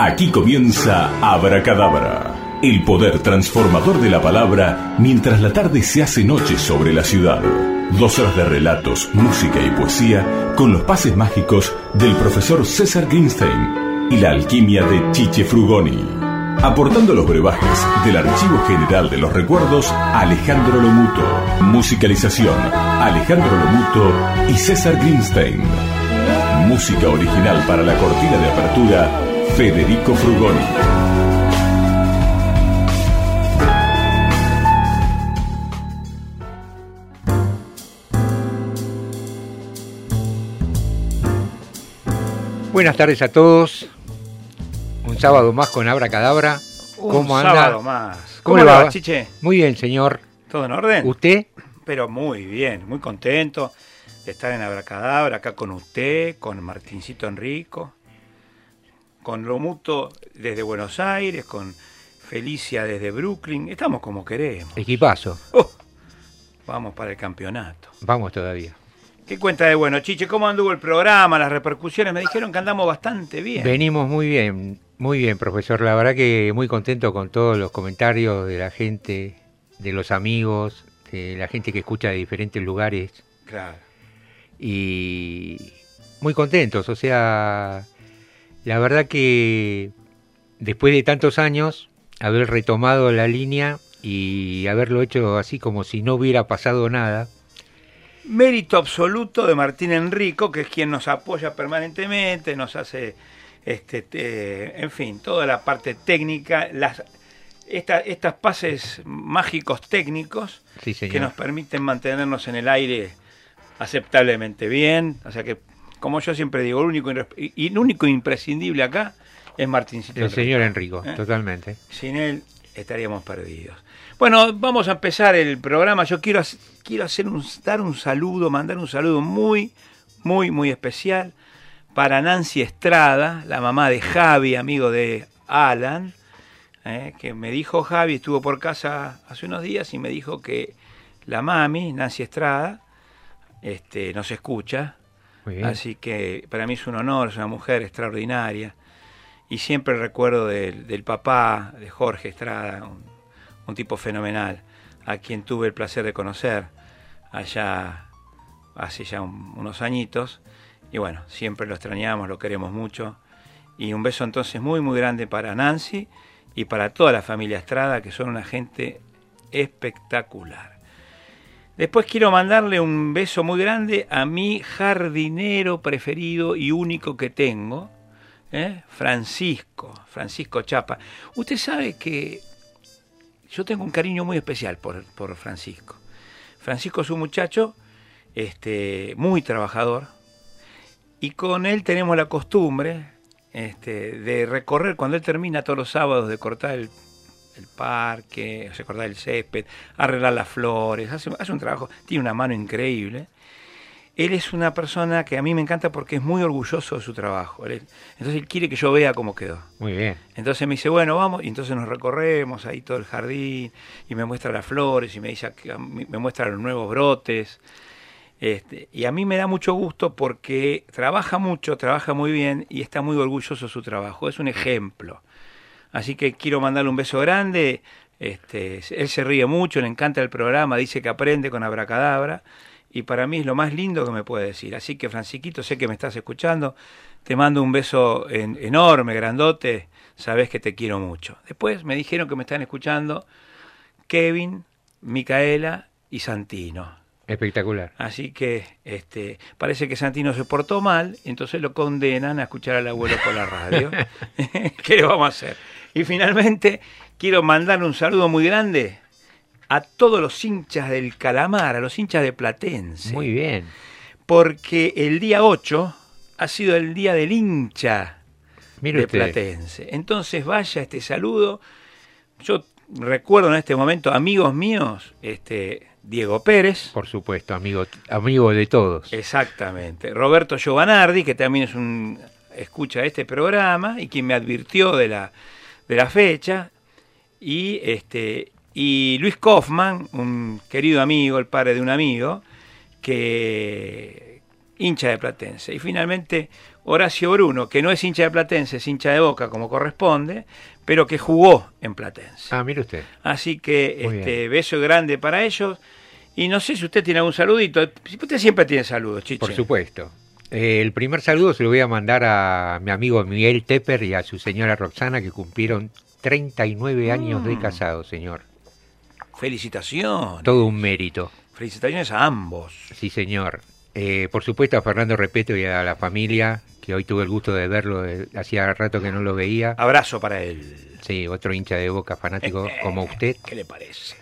Aquí comienza Abracadabra, el poder transformador de la palabra mientras la tarde se hace noche sobre la ciudad. Dos horas de relatos, música y poesía con los pases mágicos del profesor César Greenstein y la alquimia de Chiche Frugoni. Aportando los brebajes del Archivo General de los Recuerdos, Alejandro Lomuto. Musicalización, Alejandro Lomuto y César Greenstein. Música original para la cortina de apertura, Federico Frugoni. Buenas tardes a todos. Un sábado más con Abra Cadabra. ¿Cómo anda? sábado más. ¿Cómo, le va, Chiche? Muy bien, señor. ¿Todo en orden? ¿Usted? Pero muy bien, muy contento de estar en Abracadabra, acá con usted, con Martincito Enrico, con Lomuto desde Buenos Aires, con Felicia desde Brooklyn. Estamos como queremos. Equipazo. Oh, vamos para el campeonato. Vamos todavía. ¿Qué cuenta de bueno, Chiche? ¿Cómo anduvo el programa, las repercusiones? Me dijeron que andamos bastante bien. Venimos muy bien, muy bien, profesor. La verdad que muy contento con todos los comentarios de la gente, de los amigos, de la gente que escucha de diferentes lugares. Claro. Y muy contentos, o sea, la verdad que después de tantos años, haber retomado la línea y haberlo hecho así como si no hubiera pasado nada, Mérito absoluto de Martín Enrico, que es quien nos apoya permanentemente, nos hace, este, en fin, toda la parte técnica, las, estas pases mágicos técnicos que nos permiten mantenernos en el aire aceptablemente bien. O sea que, como yo siempre digo, el único, y el único imprescindible acá es Martíncito. El señor Enrico, ¿Eh? totalmente. Sin él estaríamos perdidos. Bueno, vamos a empezar el programa. Yo quiero, quiero hacer un, dar un saludo, mandar un saludo muy, muy, muy especial para Nancy Estrada, la mamá de Javi, amigo de Alan, eh, que me dijo Javi, estuvo por casa hace unos días y me dijo que la mami, Nancy Estrada, este, nos escucha. Así que para mí es un honor, es una mujer extraordinaria. Y siempre recuerdo del, del papá de Jorge Estrada, un tipo fenomenal, a quien tuve el placer de conocer allá hace ya unos añitos. Y bueno, siempre lo extrañamos, lo queremos mucho. Y un beso entonces muy, muy grande para Nancy y para toda la familia Estrada, que son una gente espectacular. Después quiero mandarle un beso muy grande a mi jardinero preferido y único que tengo, ¿eh? Francisco, Francisco Chapa. Usted sabe que yo tengo un cariño muy especial por, Francisco. Francisco es un muchacho este, muy trabajador y con él tenemos la costumbre este, de recorrer, cuando él termina todos los sábados, de cortar el, parque, o cortar el césped, arreglar las flores, hace, hace un trabajo, tiene una mano increíble él es una persona que a mí me encanta porque es muy orgulloso de su trabajo. entonces él quiere que yo vea cómo quedó. Muy bien. Entonces me dice, bueno, vamos, y entonces nos recorremos ahí todo el jardín, y me muestra las flores, y me, dice, me muestra los nuevos brotes. Este, y a mí me da mucho gusto porque trabaja mucho, trabaja muy bien y está muy orgulloso de su trabajo. Es un ejemplo. Así que quiero mandarle un beso grande. Este, él se ríe mucho, le encanta el programa, dice que aprende con abracadabra y para mí es lo más lindo que me puede decir. Así que, Franciquito, sé que me estás escuchando, te mando un beso enorme, grandote, sabes que te quiero mucho. Después me dijeron que me están escuchando Kevin, Micaela y Santino. Espectacular. Así que este, parece que Santino se portó mal, entonces lo condenan a escuchar al abuelo por la radio. ¿Qué le vamos a hacer? Y finalmente quiero mandar un saludo muy grande a todos los hinchas del Calamar, a los hinchas de Platense. Muy bien. Porque el día 8 ha sido el día del hincha de Platense. Entonces vaya este saludo. Yo recuerdo en este momento amigos míos, este Diego Pérez. Por supuesto, amigo, amigo de todos. Exactamente. Roberto Giovanardi, que también es un escucha este programa y quien me advirtió de la, de la fecha. Y este y Luis Kaufman, un querido amigo, el padre de un amigo, que, hincha de Platense. Y finalmente Horacio Bruno, que no es hincha de Platense, es hincha de Boca como corresponde, pero que jugó en Platense. Ah, mire usted. Así que este beso grande para ellos. Y no sé si usted tiene algún saludito. Usted siempre tiene saludos, Chiche. Por supuesto. Eh, el primer saludo se lo voy a mandar a mi amigo Miguel Tepper y a su señora Roxana, que cumplieron 39 años de Mm. casado, señor. Felicitaciones. Todo un mérito. Felicitaciones a ambos. Sí, señor. Eh, por supuesto a Fernando Repeto y a la familia, que hoy tuve el gusto de verlo, eh, hacía rato que no lo veía. Abrazo para él. Sí, otro hincha de boca fanático como usted. ¿Qué le parece?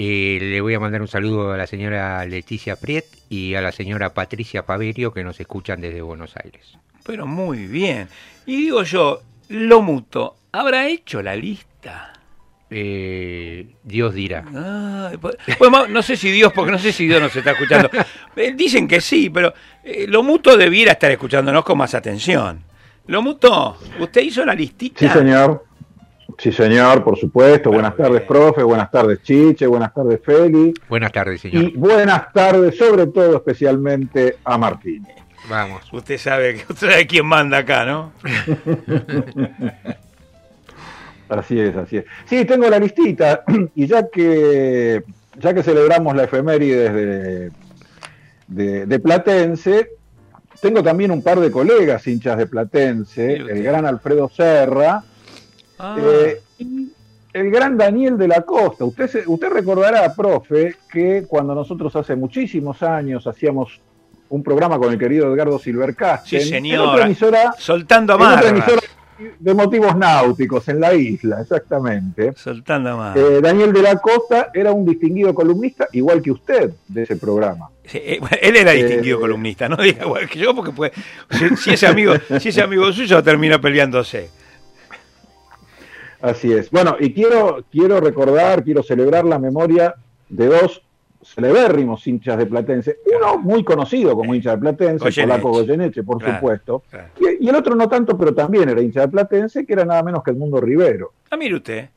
Eh, le voy a mandar un saludo a la señora Leticia Priet y a la señora Patricia Paverio que nos escuchan desde Buenos Aires. Pero muy bien. Y digo yo, lo muto, ¿habrá hecho la lista? Eh, Dios dirá. Ay, pues, bueno, no sé si Dios, porque no sé si Dios nos está escuchando. Eh, Dicen que sí, pero eh, lo muto debiera estar escuchándonos con más atención. Lo muto, ¿usted hizo la listita? Sí, señor. Sí, señor, por supuesto. Buenas tardes, bien. profe. Buenas tardes, Chiche. Buenas tardes, Feli. Buenas tardes, señor. Y buenas tardes, sobre todo, especialmente a Martín. Vamos. Usted sabe, que- usted sabe quién manda acá, ¿no? Así es, así es. Sí, tengo la listita. Y ya que, ya que celebramos la efeméride de, de, de Platense, tengo también un par de colegas hinchas de Platense, el gran Alfredo Serra Ah, eh, y el gran Daniel de la Costa. Usted, se- usted recordará, profe, que cuando nosotros hace muchísimos años hacíamos un programa con el querido Edgardo Silvercasten, Sí, en otra emisora, soltando en otra amarras. emisora de motivos náuticos en la isla, exactamente. Soltando amarras. Eh, Daniel de la Costa era un distinguido columnista, igual que usted, de ese programa. Sí, eh, él era distinguido Eh, columnista, no diga igual que yo, porque puede, si, si ese amigo, si ese amigo suyo termina peleándose. Así es. Bueno, y quiero, quiero recordar, quiero celebrar la memoria de dos celebérrimos hinchas de Platense. Uno muy conocido como hincha de Platense, Goyeneche. polaco Goyeneche, por Claro, supuesto. claro. Y, y el otro no tanto, pero también era hincha de Platense, que era nada menos que el Mundo Rivero. Ah, mire usted.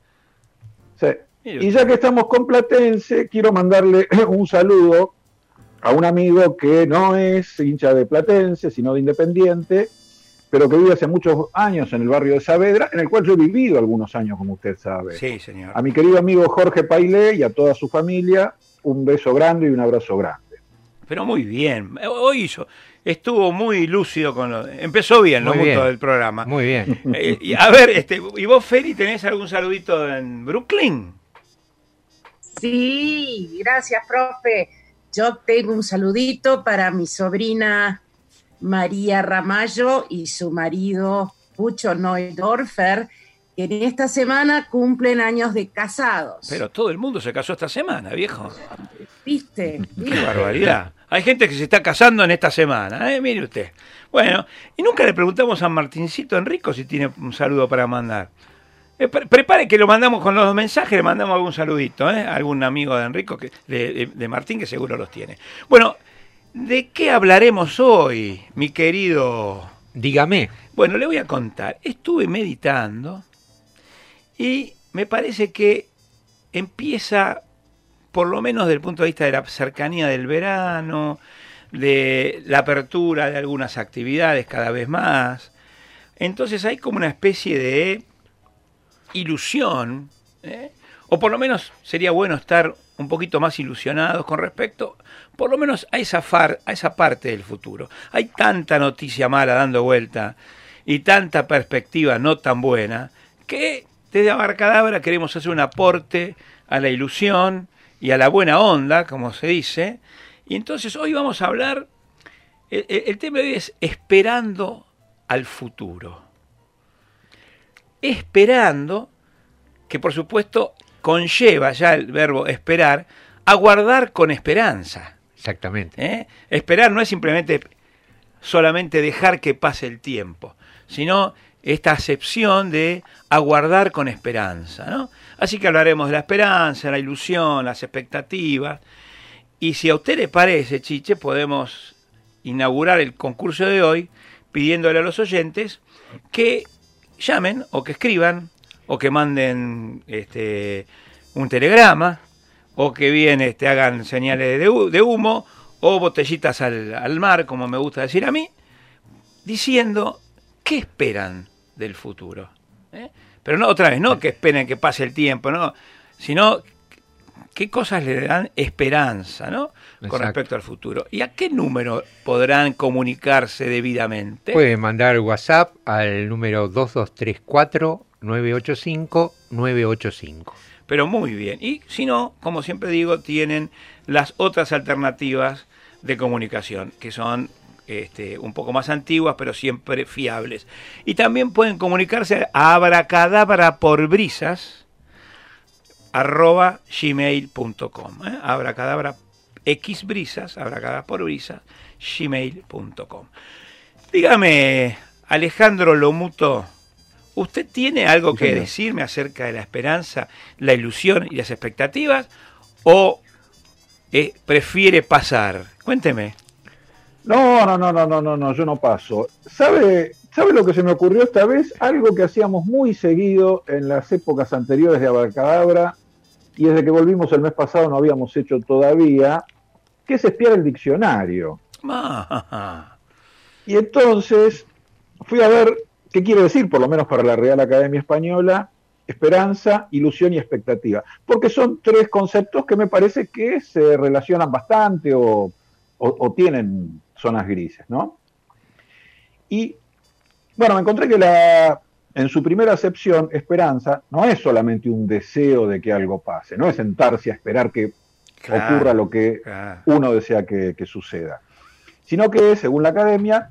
Sí. Mire Y ya que estamos con Platense, quiero mandarle un saludo a un amigo que no es hincha de Platense, sino de Independiente, pero que vive hace muchos años en el barrio de Saavedra, en el cual yo he vivido algunos años, como usted sabe. Sí, señor. A mi querido amigo Jorge Pailé y a toda su familia, un beso grande y un abrazo grande. Pero muy bien. Hoy hizo, estuvo muy lúcido con lo. Empezó bien lo bien. del programa. Muy bien. Eh, y a ver, este, ¿y vos, Feli, tenés algún saludito en Brooklyn? Sí, gracias, profe. Yo tengo un saludito para mi sobrina María Ramallo y su marido Pucho Neudorfer, que en esta semana cumplen años de casados. Pero todo el mundo se casó esta semana, viejo. ¿Viste? Qué barbaridad. Hay gente que se está casando en esta semana, ¿eh? mire usted. Bueno, y nunca le preguntamos a Martincito Enrico si tiene un saludo para mandar. Eh, pre- prepare que lo mandamos con los mensajes, le mandamos algún saludito, ¿eh? A algún amigo de Enrico, que, de, de- de Martín, que seguro los tiene. Bueno, ¿de qué hablaremos hoy, mi querido? Dígame. Bueno, le voy a contar. Estuve meditando y me parece que empieza, por lo menos desde el punto de vista de la cercanía del verano, de la apertura de algunas actividades cada vez más. Entonces hay como una especie de ilusión, ¿eh? o por lo menos sería bueno estar un poquito más ilusionados con respecto, por lo menos a esa, far, a esa parte del futuro. Hay tanta noticia mala dando vuelta y tanta perspectiva no tan buena que desde Abarcadabra queremos hacer un aporte a la ilusión y a la buena onda, como se dice. Y entonces hoy vamos a hablar, el, el- tema de hoy es esperando al futuro. Esperando, que por supuesto conlleva ya el verbo esperar, aguardar con esperanza. Exactamente. ¿eh? Esperar no es simplemente solamente dejar que pase el tiempo, sino esta acepción de aguardar con esperanza. ¿no? Así que hablaremos de la esperanza, la ilusión, las expectativas. Y si a usted le parece, Chiche, podemos inaugurar el concurso de hoy pidiéndole a los oyentes que llamen o que escriban o que manden este, un telegrama o que bien este, hagan señales de, de humo o botellitas al, al mar, como me gusta decir a mí, diciendo qué esperan del futuro. ¿eh? Pero no otra vez, no que esperen que pase el tiempo, no, sino qué cosas le dan esperanza, ¿no? Con respecto al futuro. ¿Y a qué número podrán comunicarse debidamente? Puede mandar WhatsApp al número 2234 985 985. Pero muy bien. Y si no, como siempre digo, tienen las otras alternativas de comunicación, que son este, un poco más antiguas, pero siempre fiables. Y también pueden comunicarse a abracadabra por brisas arroba gmail.com. ¿eh? Abracadabra x brisas, abracadabra por brisas, gmail.com. Dígame, Alejandro Lomuto, ¿usted tiene algo que decirme acerca de la esperanza, la ilusión y las expectativas? ¿O eh, prefiere pasar? Cuénteme. No, no, no, no, no, no, no, yo no paso. ¿Sabe, ¿Sabe lo que se me ocurrió esta vez? Algo que hacíamos muy seguido en las épocas anteriores de Abracadabra y desde que volvimos el mes pasado no habíamos hecho todavía, que es espiar el diccionario. Ah, Y entonces fui a ver qué quiere decir, por lo menos para la Real Academia Española, esperanza, ilusión y expectativa. Porque son tres conceptos que me parece que se relacionan bastante o, o- o tienen zonas grises, ¿no? Y bueno, me encontré que la, en su primera acepción, esperanza no es solamente un deseo de que algo pase, no es sentarse a esperar que claro, ocurra lo que claro. uno desea que, que suceda, sino que según la academia,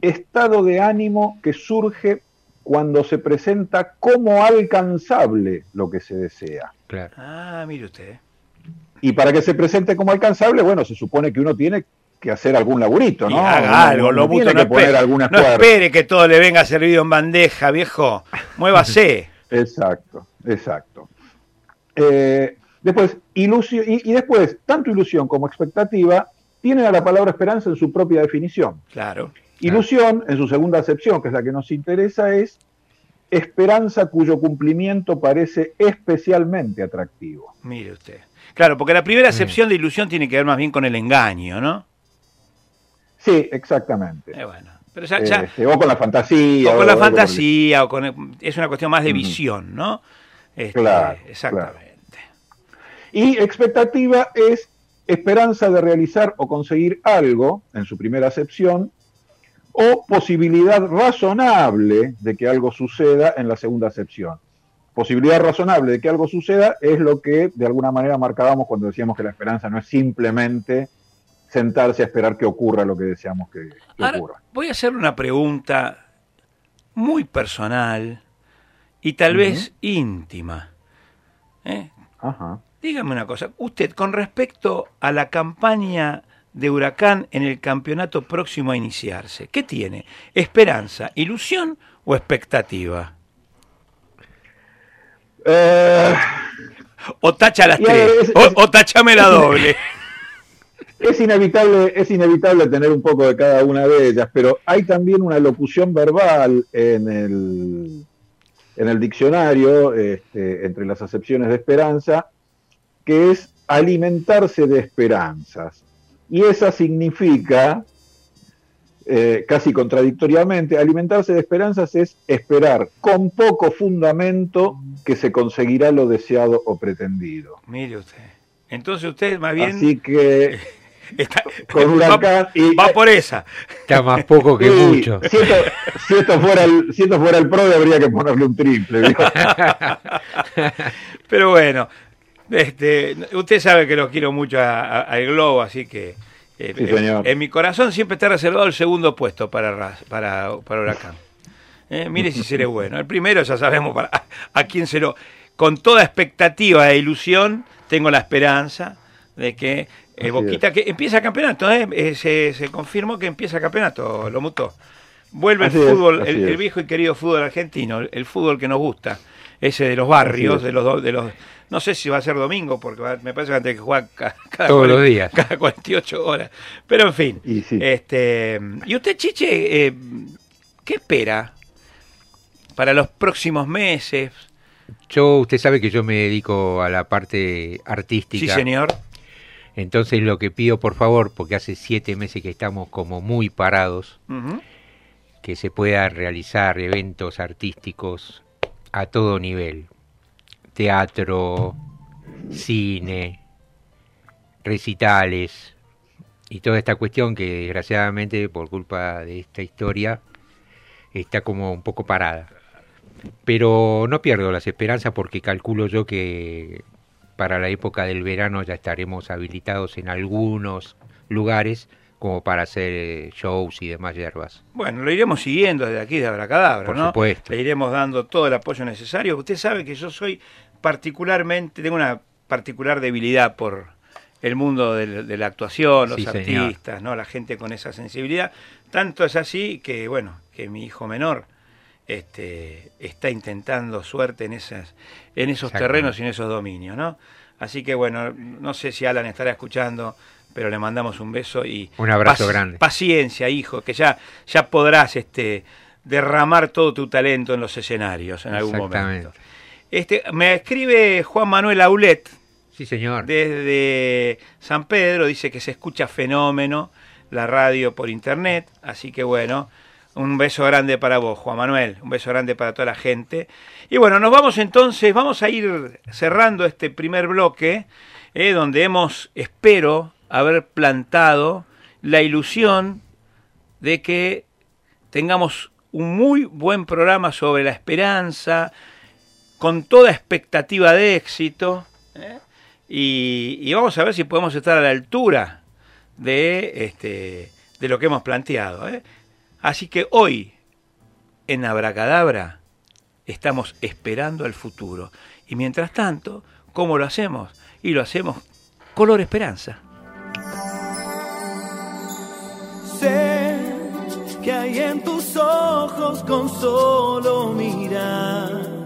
estado de ánimo que surge cuando se presenta como alcanzable lo que se desea. Claro. Ah, mire usted. Y para que se presente como alcanzable, bueno, se supone que uno tiene que hacer algún laburito, Y ¿no? haga Uno- algo, uno lo tiene no, que poner espere, algún no espere que todo le venga servido en bandeja, viejo. Muévase. Exacto, exacto. Eh, después, ilusio- y, y después, tanto ilusión como expectativa tienen a la palabra esperanza en su propia definición. claro. Ilusión, en su segunda acepción, que es la que nos interesa, es esperanza cuyo cumplimiento parece especialmente atractivo. Mire usted. Claro, porque la primera acepción de ilusión tiene que ver más bien con el engaño, ¿no? Sí, exactamente. Eh, bueno. Pero ya, ya- Este, o con la fantasía. o con la fantasía, o con es una cuestión más de visión, ¿no? Este, Claro, exactamente. Y expectativa es esperanza de realizar o conseguir algo, en su primera acepción, o posibilidad razonable de que algo suceda en la segunda acepción. Posibilidad razonable de que algo suceda es lo que de alguna manera marcábamos cuando decíamos que la esperanza no es simplemente sentarse a esperar que ocurra lo que deseamos que, que Ahora, ocurra. voy a hacer una pregunta muy personal y tal vez íntima. ¿eh? Ajá. Dígame una cosa, usted con respecto a la campaña de Huracán en el campeonato próximo a iniciarse, ¿qué tiene? ¿Esperanza, ilusión o expectativa? Eh, O tacha las tres, es- o, o tachame la doble. Es inevitable, es inevitable tener un poco de cada una de ellas, pero hay también una locución verbal en el, en el diccionario, este, entre las acepciones de esperanza, que es alimentarse de esperanzas. Y esa significa, eh, casi contradictoriamente, alimentarse de esperanzas es esperar con poco fundamento que se conseguirá lo deseado o pretendido. Mire usted. Entonces usted más bien Así que está- con Huracán va, y- va por esa. Está más poco que Sí, mucho. Si esto, si esto fuera el, si esto fuera el PRO, habría que ponerle un triple. ¿vio? Pero bueno, este, usted sabe que lo quiero mucho al Globo, así que eh, Sí, en- mi corazón siempre está reservado el segundo puesto para, para, para Huracán. Eh, mire si seré bueno. El primero ya sabemos para, a, a quién se lo... Con toda expectativa e ilusión, tengo la esperanza de que eh, Boquita, que empieza campeonato, ¿eh? Eh, se, se confirmó que empieza campeonato, lo mutó. Vuelve Así el es, fútbol, el, el es. viejo y querido fútbol argentino, el, el fútbol que nos gusta, ese de los barrios, es. de los, de los, no sé si va a ser domingo, porque va- me parece que va a tener que jugar ca- cada, Todos los cuaren- días. cada 48 horas. Pero en fin, Y sí. este, y usted, Chiche, eh, ¿qué espera para los próximos meses? Yo, usted sabe que yo me dedico a la parte Sí, artística. señor. Entonces lo que pido por favor, porque hace siete meses que estamos como muy parados, que se pueda realizar eventos artísticos a todo nivel. Teatro, cine, recitales y toda esta cuestión que desgraciadamente por culpa de esta historia está como un poco parada. Pero no pierdo las esperanzas porque calculo yo que para la época del verano ya estaremos habilitados en algunos lugares como para hacer eh, shows y demás hierbas. Bueno, lo iremos siguiendo desde aquí de Abracadabra, Por ¿no? supuesto. Le iremos dando todo el apoyo necesario. Usted sabe que yo soy particularmente, tengo una particular debilidad por el mundo de, la actuación, los Sí, señor. artistas, ¿no? La gente con esa sensibilidad. Tanto es así que, bueno, que mi hijo menor este, está intentando suerte en, esas, en esos terrenos y en esos dominios, ¿no? Así que, bueno, no sé si Alan estará escuchando, pero le mandamos un beso y Un abrazo pac- grande. Paciencia, hijo, que ya, ya podrás este, derramar todo tu talento en los escenarios en algún Exactamente. momento. Este, me escribe Juan Manuel Aulet Sí, señor. desde San Pedro, dice que se escucha fenómeno la radio por internet, así que bueno, un beso grande para vos, Juan Manuel, un beso grande para toda la gente. Y bueno, nos vamos entonces, vamos a ir cerrando este primer bloque, eh, donde hemos, espero, haber plantado la ilusión de que tengamos un muy buen programa sobre la esperanza, con toda expectativa de éxito, ¿eh? y, vamos a ver si podemos estar a la altura de, este, de lo que hemos planteado. ¿eh? Así que hoy, en Abracadabra, estamos esperando al futuro. Y mientras tanto, ¿cómo lo hacemos? Y lo hacemos color esperanza. Sé que hay en tus ojos con solo mirar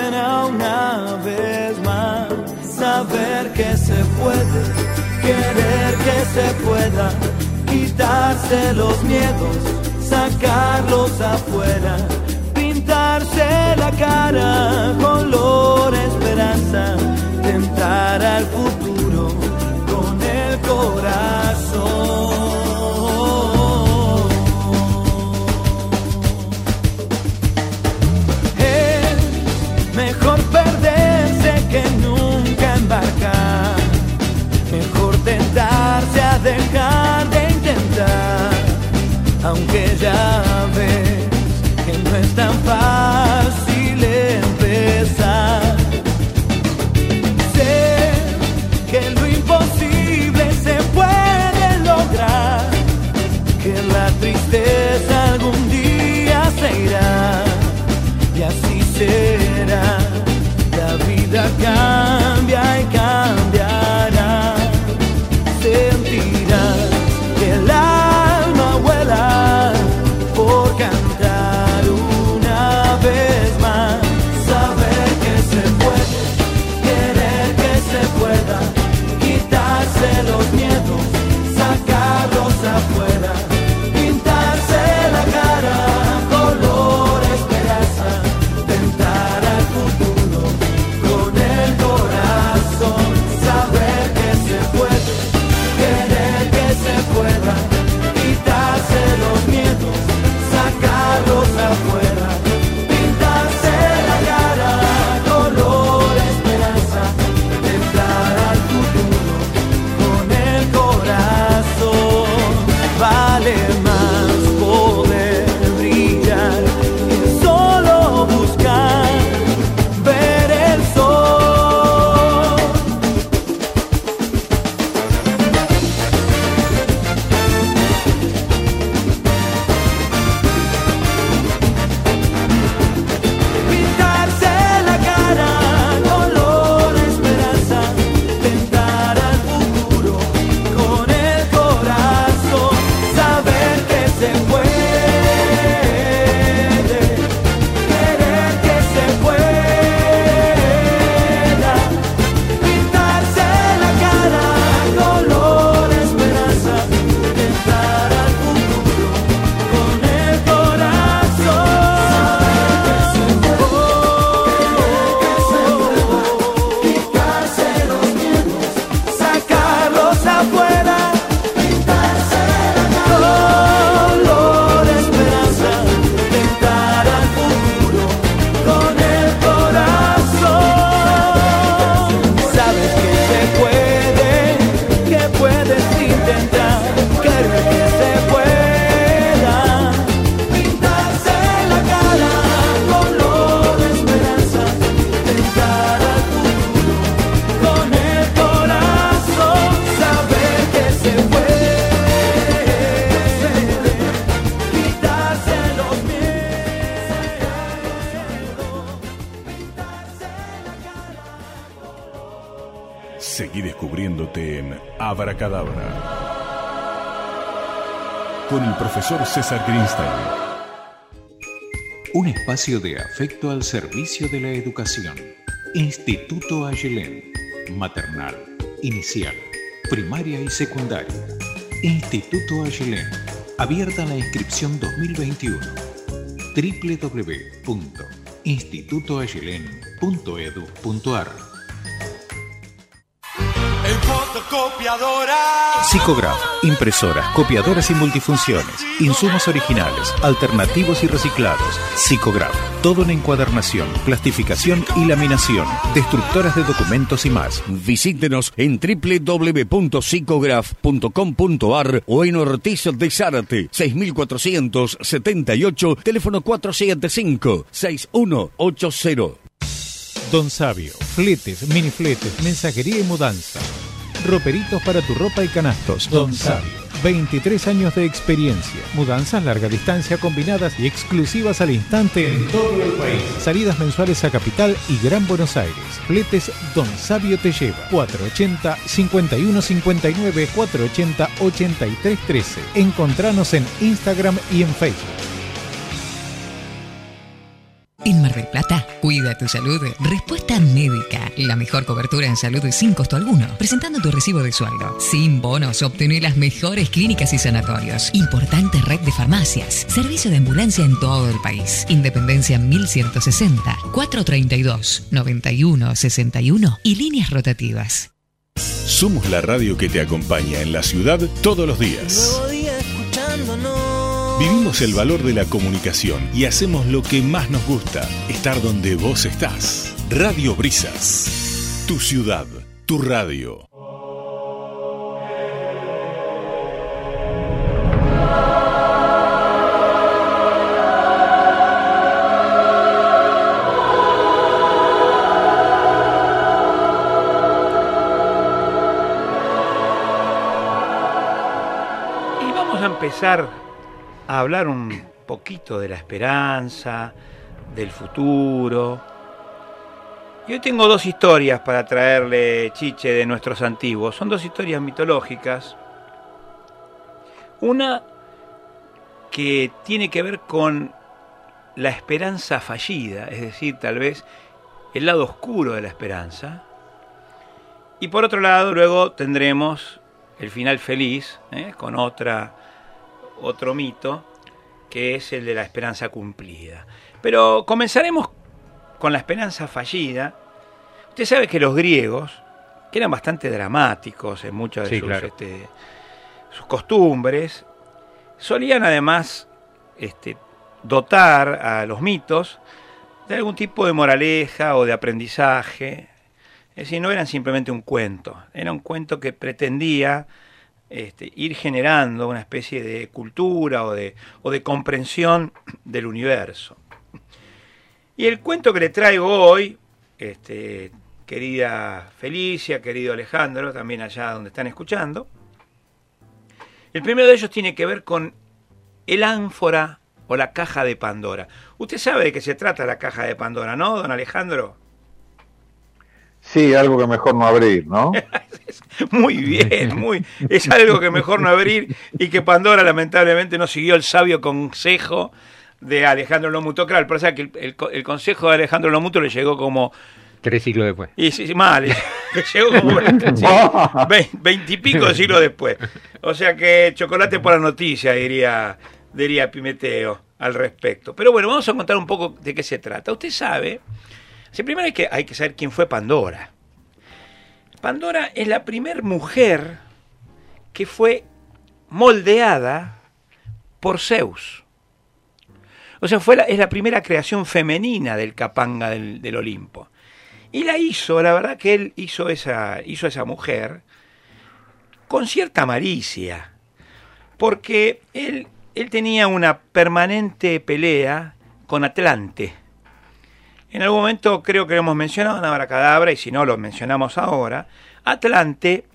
una vez más saber que se puede, querer que se pueda, quitarse los miedos, sacarlos afuera, pintarse la cara color esperanza, tentar al futuro con el corazón. César. Un espacio de afecto al servicio de la educación. Instituto Ayelén. Maternal, inicial, primaria y secundaria. Instituto Ayelén. Abierta la inscripción 2021. www.institutoayelén.edu.ar Psicograph, impresoras, copiadoras y multifunciones, insumos originales, alternativos y reciclados. Psicograph, todo en encuadernación, plastificación y laminación, destructoras de documentos y más. Visítenos en www.psicograph.com.ar o en Ortiz de Zárate, 6478, teléfono 475-6180. Don Sabio, fletes, minifletes, mensajería y mudanza. Roperitos para tu ropa y canastos. Don Sabio. 23 años de experiencia. Mudanzas larga distancia combinadas y exclusivas al instante en todo el país. Salidas mensuales a Capital y Gran Buenos Aires. Fletes Don Sabio te lleva. 480 5159 480 8313. Encontranos en Instagram y en Facebook. En Mar del Plata, cuida tu salud. Respuesta médica. La mejor cobertura en salud sin costo alguno. Presentando tu recibo de sueldo. Sin bonos, obtener las mejores clínicas y sanatorios. Importante red de farmacias. Servicio de ambulancia en todo el país. Independencia 1160, 432, 91, 61 y líneas rotativas. Somos la radio que te acompaña en la ciudad todos los días. Vivimos el valor de la comunicación y hacemos lo que más nos gusta, estar donde vos estás. Radio Brisas, tu ciudad, tu radio. Y vamos a empezar hablar un poquito de la esperanza, del futuro. Y hoy tengo dos historias para traerle chiche de nuestros antiguos. Son dos historias mitológicas. Una que tiene que ver con la esperanza fallida, es decir, tal vez el lado oscuro de la esperanza. Y por otro lado, luego tendremos el final feliz, ¿eh? con otra, otro mito, que es el de la esperanza cumplida. Pero comenzaremos con la esperanza fallida. Usted sabe que los griegos, que eran bastante dramáticos en muchas de Sí, sus, claro. este, sus costumbres, solían además este, dotar a los mitos de algún tipo de moraleja o de aprendizaje. Es decir, no eran simplemente un cuento, era un cuento que pretendía este, ir generando una especie de cultura o de, o de comprensión del universo. Y el cuento que le traigo hoy, este, querida Felicia, querido Alejandro, también allá donde están escuchando, el primero de ellos tiene que ver con el ánfora o la caja de Pandora. Usted sabe de qué se trata la caja de Pandora, ¿no, don Alejandro? Sí, algo que mejor no abrir, ¿no? Muy bien, muy. Es algo que mejor no abrir y que Pandora lamentablemente no siguió el sabio consejo de Alejandro Lomuto. Claro, pero o sea que el, el- el consejo de Alejandro Lomuto le llegó como. Tres siglos después. Y sí, sí, mal, le llegó como veintipico de siglos después. O sea que chocolate por la noticia, diría, diría Pimeteo al respecto. Pero bueno, vamos a contar un poco de qué se trata. Usted sabe, primero hay que, hay que saber quién fue Pandora. Pandora es la primer mujer que fue moldeada por Zeus. O sea, fue la- es la primera creación femenina del Capanga del, del Olimpo. Y la hizo, la verdad que él hizo esa, hizo esa mujer con cierta malicia, porque él, él tenía una permanente pelea con Atlante. En algún momento creo que hemos mencionado en Abracadabra, y si no lo mencionamos ahora, Atlante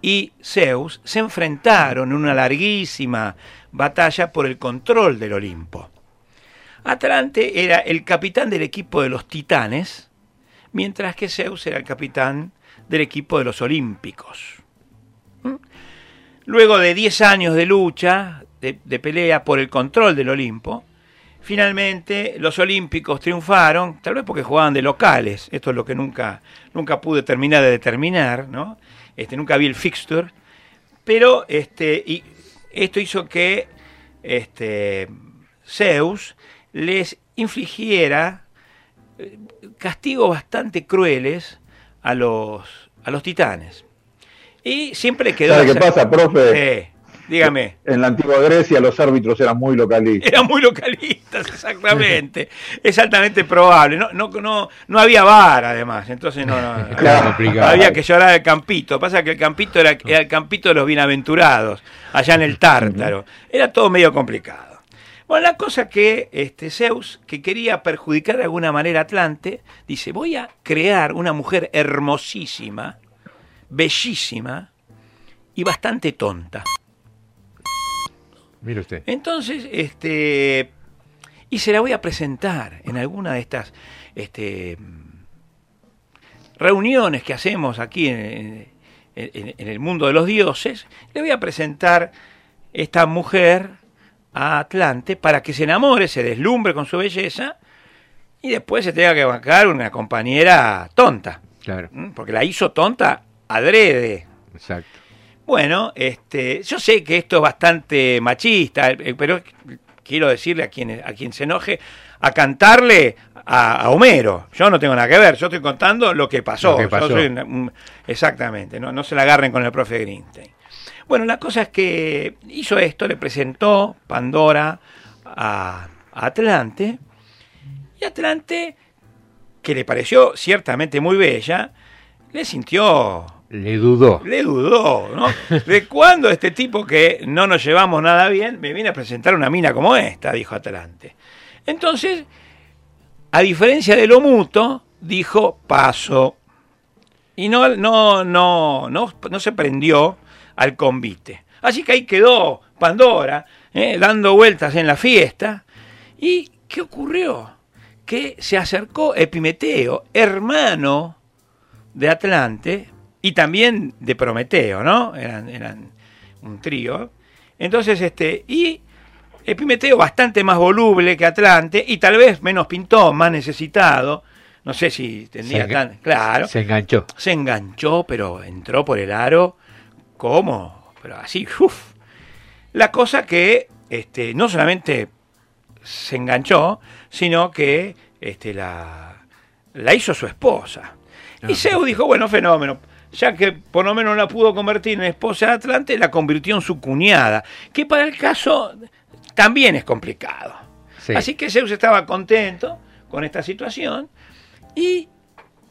y Zeus se enfrentaron en una larguísima batalla por el control del Olimpo. Atlante era el capitán del equipo de los titanes, mientras que Zeus era el capitán del equipo de los Olímpicos. ¿Mm? Luego de 10 años de lucha, de pelea por el control del Olimpo, finalmente los Olímpicos triunfaron, tal vez porque jugaban de locales, esto es lo que nunca, nunca pude terminar de determinar, ¿no? Este, nunca vi el fixture, pero este, y esto hizo que este, Zeus les infligiera eh, castigos bastante crueles a los, a los titanes. Y siempre quedó... ¿Sabe qué pasa, profe? Sí, dígame. En la antigua Grecia los árbitros eran muy localistas. Eran muy localistas, exactamente. es altamente probable. No, no, no, no había VAR, además. Entonces no, no- Claro, había que llorar al campito. Pasa que el campito era, era el campito de los bienaventurados, allá en el Tártaro. Era todo medio complicado. Bueno, la cosa que este, Zeus, que quería perjudicar de alguna manera a Atlante, dice, voy a crear una mujer hermosísima, bellísima y bastante tonta. Mire usted. Entonces, este, y se la voy a presentar en alguna de estas este, reuniones que hacemos aquí en, en- en el mundo de los dioses. Le voy a presentar esta mujer a Atlante para que se enamore, se deslumbre con su belleza y después se tenga que bancar una compañera tonta, Claro, ¿m? porque la hizo tonta adrede. exacto. Bueno, este, yo sé que esto es bastante machista, eh, pero quiero decirle a quien, a quien se enoje, a cantarle a, a Homero. Yo no tengo nada que ver, yo estoy contando lo que pasó. Lo que Yo pasó. soy una- un- exactamente, no, no se la agarren con el profe Greenstein. Bueno, la cosa es que hizo esto, le presentó Pandora a, a Atlante, y Atlante, que le pareció ciertamente muy bella, le sintió Le dudó. le dudó, ¿no? ¿De cuándo este tipo que no nos llevamos nada bien me viene a presentar una mina como esta? Dijo Atlante. Entonces, a diferencia de lo mutuo, dijo paso. Y no, no, no, no, no se prendió al convite. Así que ahí quedó Pandora, ¿eh? dando vueltas en la fiesta. ¿Y qué ocurrió? Que se acercó Epimeteo, hermano de Atlante y también de Prometeo, ¿no? Eran, eran un trío. Entonces, este, y Epimeteo bastante más voluble que Atlante y tal vez menos pintón, más necesitado. No sé si tendría tan. Claro. Se enganchó. Se enganchó, pero entró por el aro. ¿Cómo? Pero así, uf. La cosa que este, no solamente se enganchó, sino que este, la, la hizo su esposa. Y Zeus dijo, bueno, fenómeno. Ya que por lo menos la pudo convertir en esposa de Atlante, la convirtió en su cuñada, que para el caso también es complicado. Sí. Así que Zeus estaba contento con esta situación y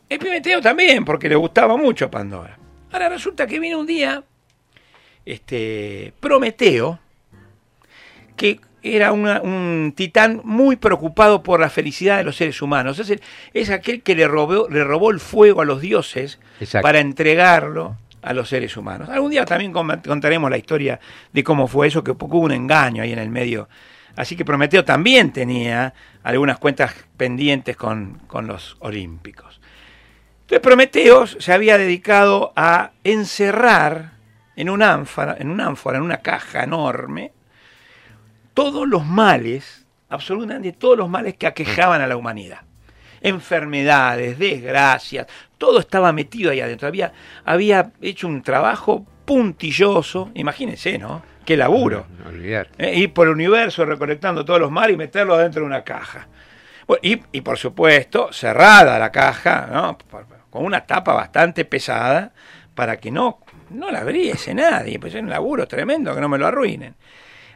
Epimeteo también, porque le gustaba mucho Pandora. Ahora resulta que viene un día este, Prometeo, que era una- un titán muy preocupado por la felicidad de los seres humanos. Es, el- es aquel que le robó, le robó el fuego a los dioses Exacto. para entregarlo a los seres humanos. Algún día también contaremos la historia de cómo fue eso, que hubo un engaño ahí en el medio. Así que Prometeo también tenía algunas cuentas pendientes con, con los olímpicos. Entonces Prometeo se había dedicado a encerrar en un ánfora, en un ánfora, en una caja enorme, todos los males, absolutamente todos los males que aquejaban a la humanidad. Enfermedades, desgracias, todo estaba metido ahí adentro. Había, había hecho un trabajo puntilloso, imagínense, ¿no? Qué laburo. No olvidar. ¿eh? ir por el universo recolectando todos los males y meterlos dentro de una caja. Bueno, y, y por supuesto, cerrada la caja, ¿no? Con una tapa bastante pesada para que no, no la abriese nadie, pues es un laburo tremendo, que no me lo arruinen.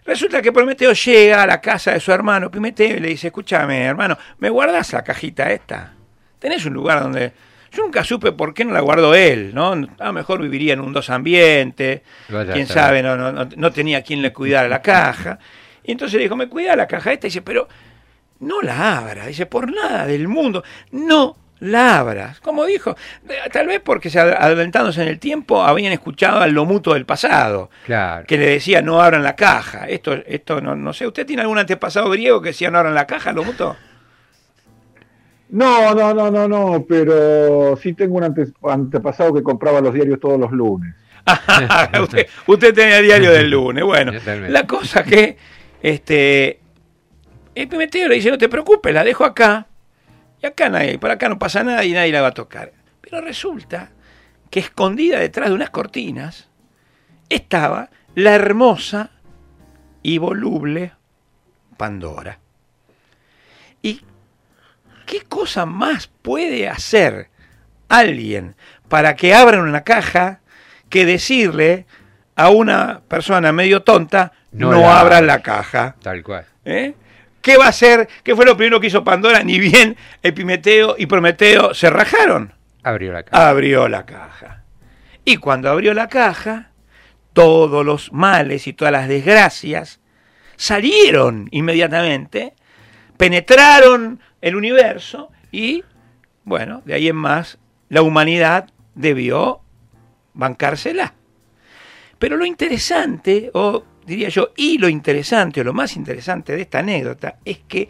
Resulta que Prometeo llega a la casa de su hermano Pimeteo y le dice, escúchame, hermano, ¿me guardas la cajita esta? ¿Tenés un lugar donde...? Yo nunca supe por qué no la guardó él, ¿no? A lo mejor viviría en un dos ambiente, Vaya quién sabe, no, no tenía quien le cuidara la caja. Y entonces le dijo, me cuida la caja esta. Y dice, pero no la abra. Dice, por nada del mundo, no la abras. Como dijo, eh, tal vez porque se ad- adelantándose en el tiempo habían escuchado al lomuto del pasado, Claro. que le decía, no abran la caja. Esto, esto no, no sé, ¿usted tiene algún antepasado griego que decía no abran la caja, lomuto? No, no, no, no, no, pero sí tengo un ante- antepasado que compraba los diarios todos los lunes. usted, usted tenía el diario del lunes. Bueno, la cosa que este el Pimentero le dice, no te preocupes, la dejo acá. Y acá nadie, por acá no pasa nada y nadie la va a tocar. Pero resulta que escondida detrás de unas cortinas estaba la hermosa y voluble Pandora. ¿Y qué cosa más puede hacer alguien para que abran una caja que decirle a una persona medio tonta no, No la abran abras"? la caja? Tal cual. ¿Eh? ¿Qué va a hacer? ¿Qué fue lo primero que hizo Pandora? Ni bien Epimeteo y Prometeo se rajaron. Abrió la caja. Abrió la caja. Y cuando abrió la caja, todos los males y todas las desgracias salieron inmediatamente, penetraron el universo y, bueno, de ahí en más, la humanidad debió bancársela. Pero lo interesante, o diría yo, y lo interesante, o lo más interesante de esta anécdota, es que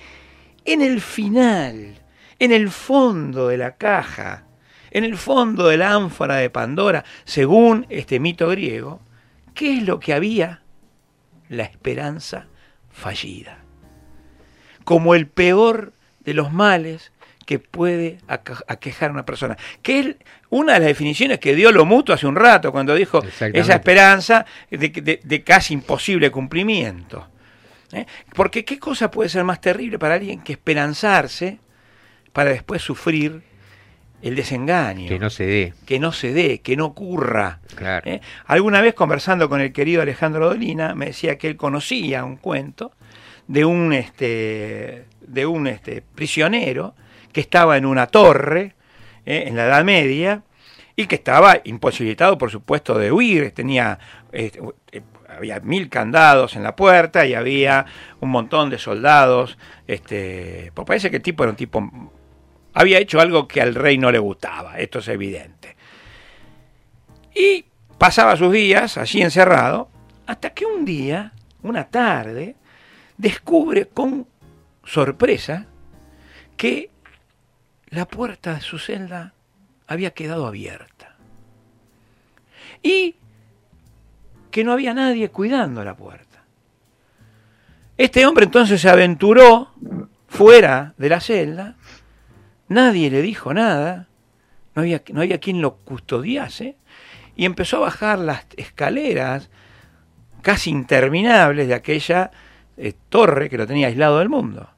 en el final, en el fondo de la caja, en el fondo de la ánfora de Pandora, según este mito griego, ¿qué es lo que había? La esperanza fallida. Como el peor de los males que puede aquejar a una persona. Que es una de las definiciones que dio lo mutuo hace un rato, cuando dijo esa esperanza de, de- de casi imposible cumplimiento. ¿Eh? Porque qué cosa puede ser más terrible para alguien que esperanzarse para después sufrir el desengaño Que no se dé. que no se dé, que no ocurra. Claro. ¿eh? Alguna vez conversando con el querido Alejandro Dolina, me decía que él conocía un cuento de un este de un este prisionero que estaba en una torre ¿eh? en la Edad Media y que estaba imposibilitado, por supuesto, de huir. Tenía este, eh, había mil candados en la puerta y había un montón de soldados. Este, pues parece que el tipo era un tipo había hecho algo que al rey no le gustaba, esto es evidente. Y pasaba sus días allí encerrado, hasta que un día, una tarde, descubre con sorpresa que la puerta de su celda había quedado abierta. Y que no había nadie cuidando la puerta. Este hombre entonces se aventuró fuera de la celda Nadie le dijo nada, no había, no había quien lo custodiase, y empezó a bajar las escaleras casi interminables de aquella eh, torre que lo tenía aislado del mundo.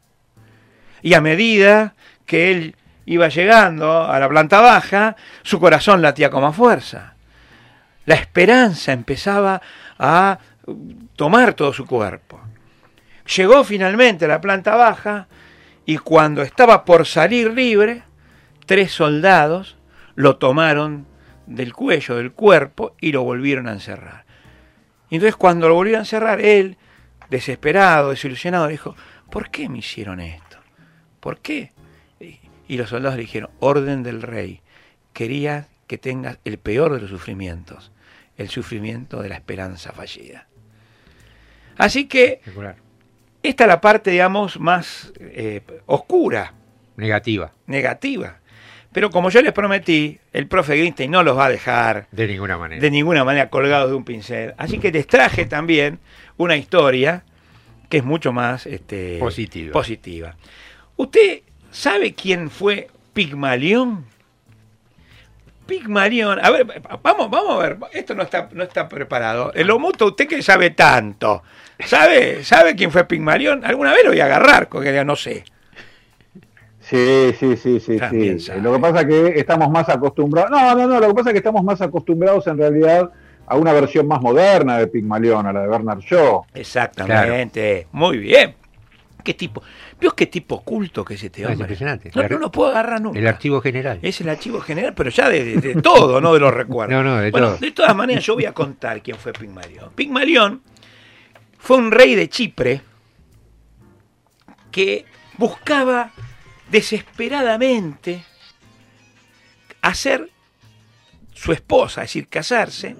Y a medida que él iba llegando a la planta baja, su corazón latía con más fuerza. La esperanza empezaba a tomar todo su cuerpo. Llegó finalmente a la planta baja, y cuando estaba por salir libre, tres soldados lo tomaron del cuello, del cuerpo, y lo volvieron a encerrar. Y entonces cuando lo volvieron a encerrar, él, desesperado, desilusionado, dijo, ¿por qué me hicieron esto? ¿Por qué? Y los soldados le dijeron, orden del rey, quería que tengas el peor de los sufrimientos, el sufrimiento de la esperanza fallida. Así que esta es la parte, digamos, más eh, oscura, Negativa. negativa. Pero como yo les prometí, el profe Greenstein no los va a dejar De ninguna manera. de ninguna manera colgados de un pincel. Así que les traje también una historia que es mucho más este, Positiva. positiva. ¿Usted sabe quién fue Pigmalión? Pigmalión, a ver, vamos, vamos a ver, esto no está, no está preparado. El Omuto, usted que sabe tanto, ¿sabe, ¿sabe quién fue Pigmalión? Alguna vez lo voy a agarrar, porque ya no sé. Sí, sí, sí, sí, También sí. sabe. Lo que pasa es que estamos más acostumbrados. No, no, no, lo que pasa es que estamos más acostumbrados en realidad a una versión más moderna de Pigmalión, a la de Bernard Shaw. Exactamente, muy bien. ¿Qué tipo? ¿Vio qué tipo oculto que es este No, es hombre? impresionante. No, no lo puedo agarrar nunca. El archivo general. Es el archivo general, pero ya de, de- de todo, no de los recuerdos. No, no, de bueno, todo. de todas maneras, yo voy a contar quién fue Pigmalión. Pigmalión fue un rey de Chipre que buscaba desesperadamente hacer su esposa, es decir, casarse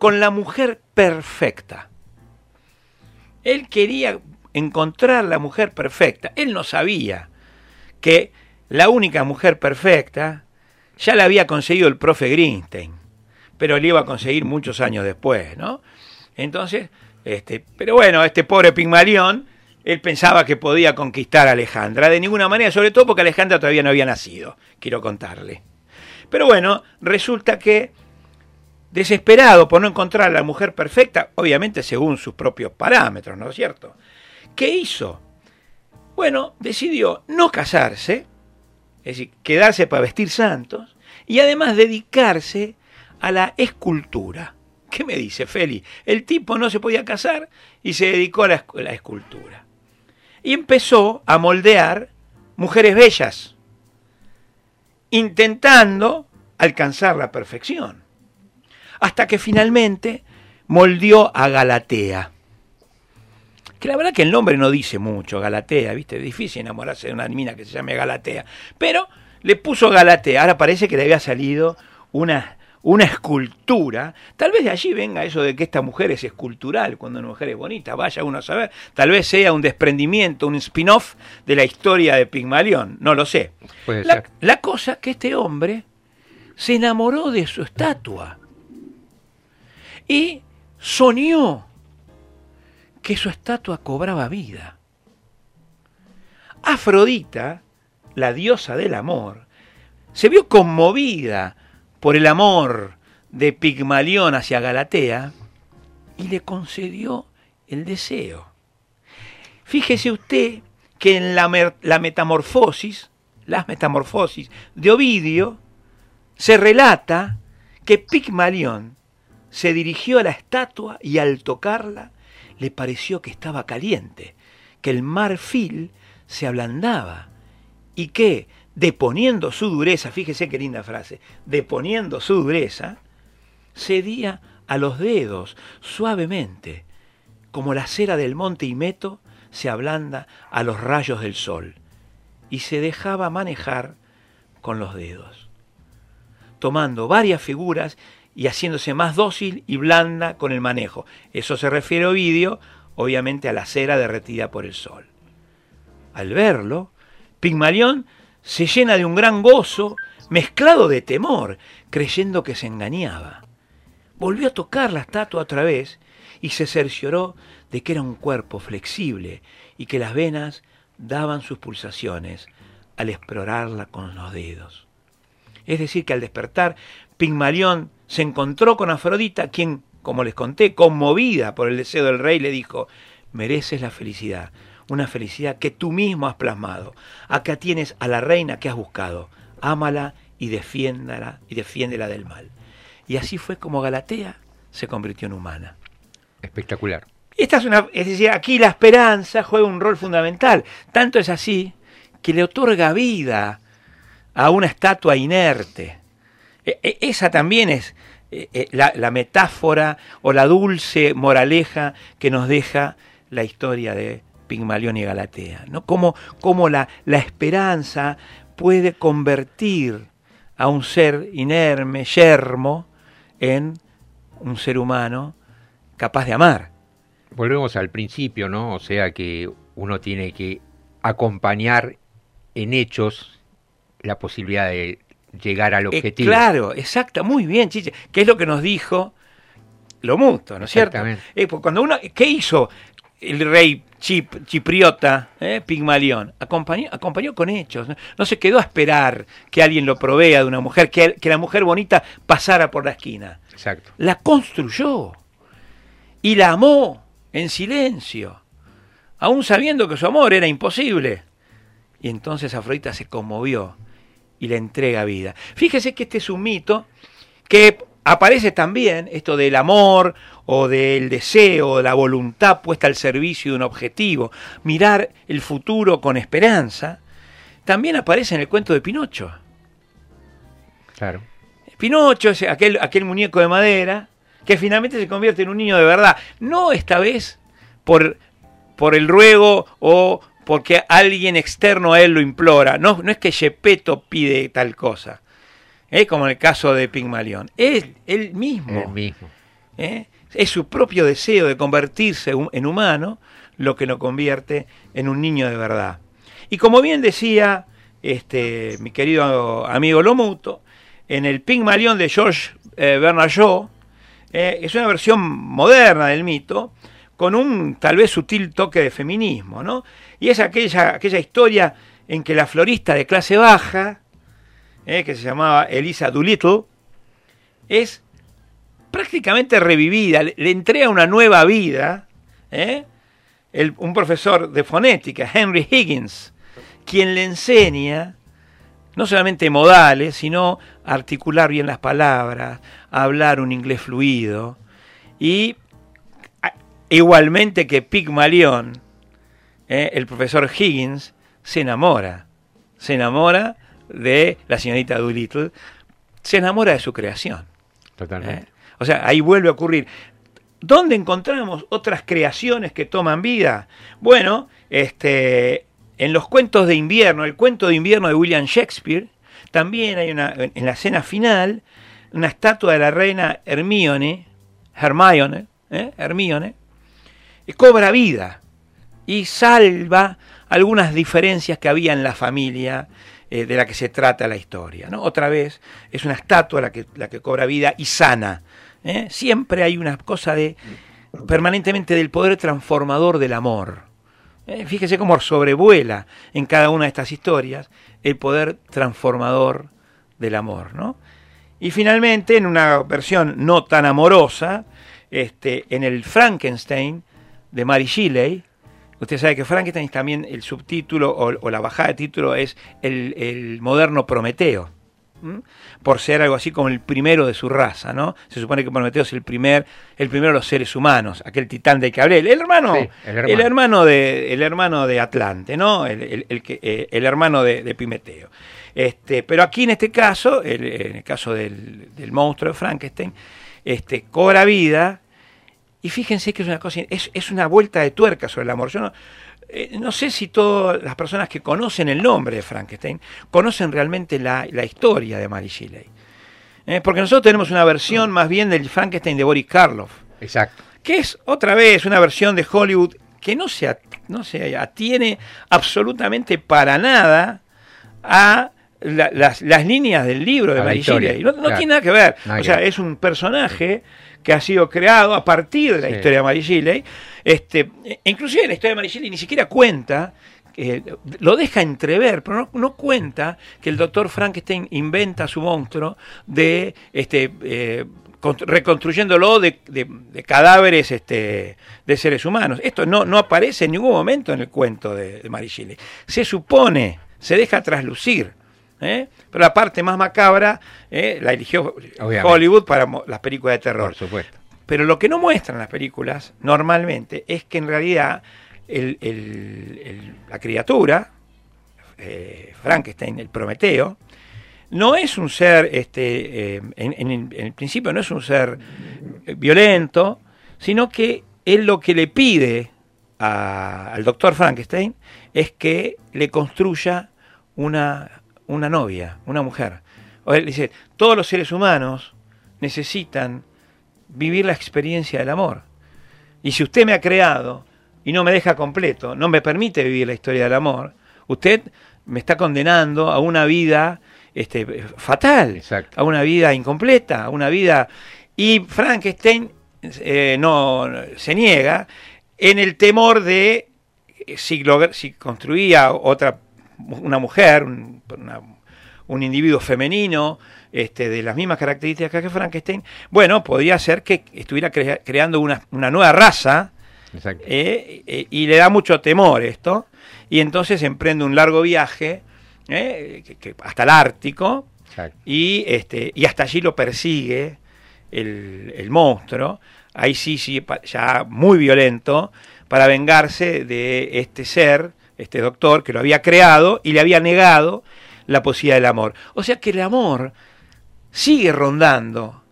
con la mujer perfecta. Él quería encontrar la mujer perfecta. Él no sabía que la única mujer perfecta, ya la había conseguido el profe Greenstein, pero le iba a conseguir muchos años después, ¿no? Entonces, este, pero bueno, este pobre Pigmalión, él pensaba que podía conquistar a Alejandra, de ninguna manera, sobre todo porque Alejandra todavía no había nacido, quiero contarle. Pero bueno, resulta que, desesperado por no encontrar a la mujer perfecta, obviamente según sus propios parámetros, ¿no es cierto? ¿Qué hizo? Bueno, decidió no casarse, es decir, quedarse para vestir santos, y además dedicarse a la escultura. ¿Qué me dice Feli? El tipo no se podía casar y se dedicó a la, la escultura. Y empezó a moldear mujeres bellas, intentando alcanzar la perfección. Hasta que finalmente moldeó a Galatea. Que la verdad que el nombre no dice mucho, Galatea, ¿viste? Es difícil enamorarse de una mina que se llame Galatea. Pero le puso Galatea. Ahora parece que le había salido una, una escultura. Tal vez de allí venga eso de que esta mujer es escultural, cuando una mujer es bonita. Vaya uno a saber. Tal vez sea un desprendimiento, un spin-off de la historia de Pigmalión. No lo sé. Puede La, ser. la cosa que este hombre se enamoró de su estatua y soñó que su estatua cobraba vida. Afrodita, la diosa del amor, se vio conmovida por el amor de Pigmalión hacia Galatea y le concedió el deseo. Fíjese usted que en la, la metamorfosis, las metamorfosis de Ovidio, se relata que Pigmalión se dirigió a la estatua y al tocarla le pareció que estaba caliente, que el marfil se ablandaba y que, deponiendo su dureza, fíjese qué linda frase, deponiendo su dureza, cedía a los dedos suavemente, como la cera del monte Imeto se ablanda a los rayos del sol, y se dejaba manejar con los dedos, tomando varias figuras y haciéndose más dócil y blanda con el manejo. Eso se refiere Ovidio, obviamente a la cera derretida por el sol. Al verlo, Pigmalión se llena de un gran gozo, mezclado de temor, creyendo que se engañaba. Volvió a tocar la estatua otra vez y se cercioró de que era un cuerpo flexible y que las venas daban sus pulsaciones al explorarla con los dedos. Es decir, que al despertar, Pigmalión se encontró con Afrodita, quien, como les conté, conmovida por el deseo del rey, le dijo, mereces la felicidad, una felicidad que tú mismo has plasmado. Acá tienes a la reina que has buscado, ámala y defiéndala y defiéndela del mal. Y así fue como Galatea se convirtió en humana. Espectacular. Esta es una, es decir, aquí la esperanza juega un rol fundamental. Tanto es así que le otorga vida a una estatua inerte. E- e- esa también es eh, la, metáfora o la dulce moraleja que nos deja la historia de Pigmalión y Galatea. ¿no? Cómo, cómo la, la esperanza puede convertir a un ser inerme, yermo, en un ser humano capaz de amar. Volvemos al principio, ¿no? O sea que uno tiene que acompañar en hechos la posibilidad de llegar al Eh, objetivo. claro, exacto, muy bien, Chiche, que es lo que nos dijo lo mutuo, ¿no es cierto? Eh, pues cuando uno, ¿Qué hizo el rey chip, chipriota, eh, Pigmalión? Acompañó, acompañó con hechos, ¿no? No se quedó a esperar que alguien lo provea de una mujer, que, que la mujer bonita pasara por la esquina. Exacto. La construyó y la amó en silencio, aún sabiendo que su amor era imposible. Y entonces Afrodita se conmovió y le entrega vida. Fíjese que este es un mito que aparece también, esto del amor o del deseo, la voluntad puesta al servicio de un objetivo, mirar el futuro con esperanza, también aparece en el cuento de Pinocho. Claro. Pinocho es aquel, aquel muñeco de madera que finalmente se convierte en un niño de verdad. No esta vez por, por el ruego o porque alguien externo a él lo implora. No, no es que Gepetto pide tal cosa. ¿eh? Como en el caso de Pigmalión. Es él mismo. El mismo. ¿eh? Es su propio deseo de convertirse en humano lo que lo convierte en un niño de verdad. Y como bien decía este, mi querido amigo Lomuto, en el Pygmalion de George eh, Bernard Shaw, eh, es una versión moderna del mito, con un tal vez sutil toque de feminismo, ¿no? Y es aquella, aquella historia en que la florista de clase baja, eh, que se llamaba Elisa Doolittle, es prácticamente revivida, le, entrega una nueva vida, ¿eh? Un profesor de fonética, Henry Higgins, quien le enseña no solamente modales, sino articular bien las palabras, hablar un inglés fluido y igualmente que Pygmalion, ¿eh? el profesor Higgins se enamora, se enamora de la señorita Doolittle, se enamora de su creación. Totalmente. ¿eh? O sea, ahí vuelve a ocurrir. ¿Dónde encontramos otras creaciones que toman vida? Bueno, este, en los cuentos de invierno, el cuento de invierno de William Shakespeare, también hay una, en la escena final, una estatua de la reina Hermione, Hermione, ¿eh? Hermione, cobra vida y salva algunas diferencias que había en la familia eh, de la que se trata la historia. ¿no? Otra vez es una estatua la que, la que cobra vida y sana. ¿eh? Siempre hay una cosa de permanentemente del poder transformador del amor. ¿eh? Fíjese cómo sobrevuela en cada una de estas historias el poder transformador del amor. ¿no? Y finalmente, en una versión no tan amorosa, este, en el Frankenstein de Mary Shelley, usted sabe que Frankenstein también el subtítulo o, o la bajada de título es el, el moderno Prometeo. ¿m? Por ser algo así como el primero de su raza, ¿no? Se supone que Prometeo es el primer, el primero de los seres humanos, aquel titán del que hablé, el hermano, Sí, el hermano. el hermano de, el hermano de Atlante, ¿no? El, el- que, eh, el hermano de, de Pimeteo. Este, pero aquí en este caso, en el caso del, del monstruo de Frankenstein, este, cobra vida y fíjense que es una cosa, es, es una vuelta de tuerca sobre el amor. Yo no, eh, no sé si todas las personas que conocen el nombre de Frankenstein conocen realmente la, la historia de Mary Shelley. Eh, porque nosotros tenemos una versión más bien del Frankenstein de Boris Karloff, Exacto. que es otra vez una versión de Hollywood que no se, no se atiene absolutamente para nada a la- las, las líneas del libro de Mary Shelley. No, no claro. tiene nada que ver. O sea, es un personaje que ha sido creado a partir de la Sí. historia de Mary Shelley. Este, inclusive la historia de Mary Shelley ni siquiera cuenta, eh, lo deja entrever, pero no, no cuenta que el doctor Frankenstein inventa su monstruo de este eh, con- reconstruyéndolo de, de- de cadáveres este, de seres humanos. Esto no, no aparece en ningún momento en el cuento de, de Mary Shelley. Se supone, se deja traslucir. ¿Eh? Pero la parte más macabra eh, la eligió Obviamente. Hollywood para las películas de terror. Por supuesto. Pero lo que no muestran las películas normalmente es que en realidad el- el- el- la criatura, eh, Frankenstein, el Prometeo, no es un ser, este, eh, en, en- en el principio no es un ser violento, sino que él lo que le pide a- al doctor Frankenstein es que le construya una, una novia, una mujer. O él dice, todos los seres humanos necesitan vivir la experiencia del amor. Y si usted me ha creado y no me deja completo, no me permite vivir la historia del amor, usted me está condenando a una vida este, fatal, Exacto. a una vida incompleta, a una vida... Y Frankenstein eh, no se niega en el temor de si, si construía otra una mujer, un, una- un individuo femenino este, de las mismas características que Frankenstein, bueno, podía ser que estuviera crea- creando una, una nueva raza eh, eh, y le da mucho temor esto, y entonces emprende un largo viaje eh, que- que hasta el Ártico, Exacto. y, este, y hasta allí lo persigue el, el monstruo, ahí sí, sí, ya muy violento, para vengarse de este ser, este doctor, que lo había creado y le había negado la posibilidad del amor. O sea que el amor sigue rondando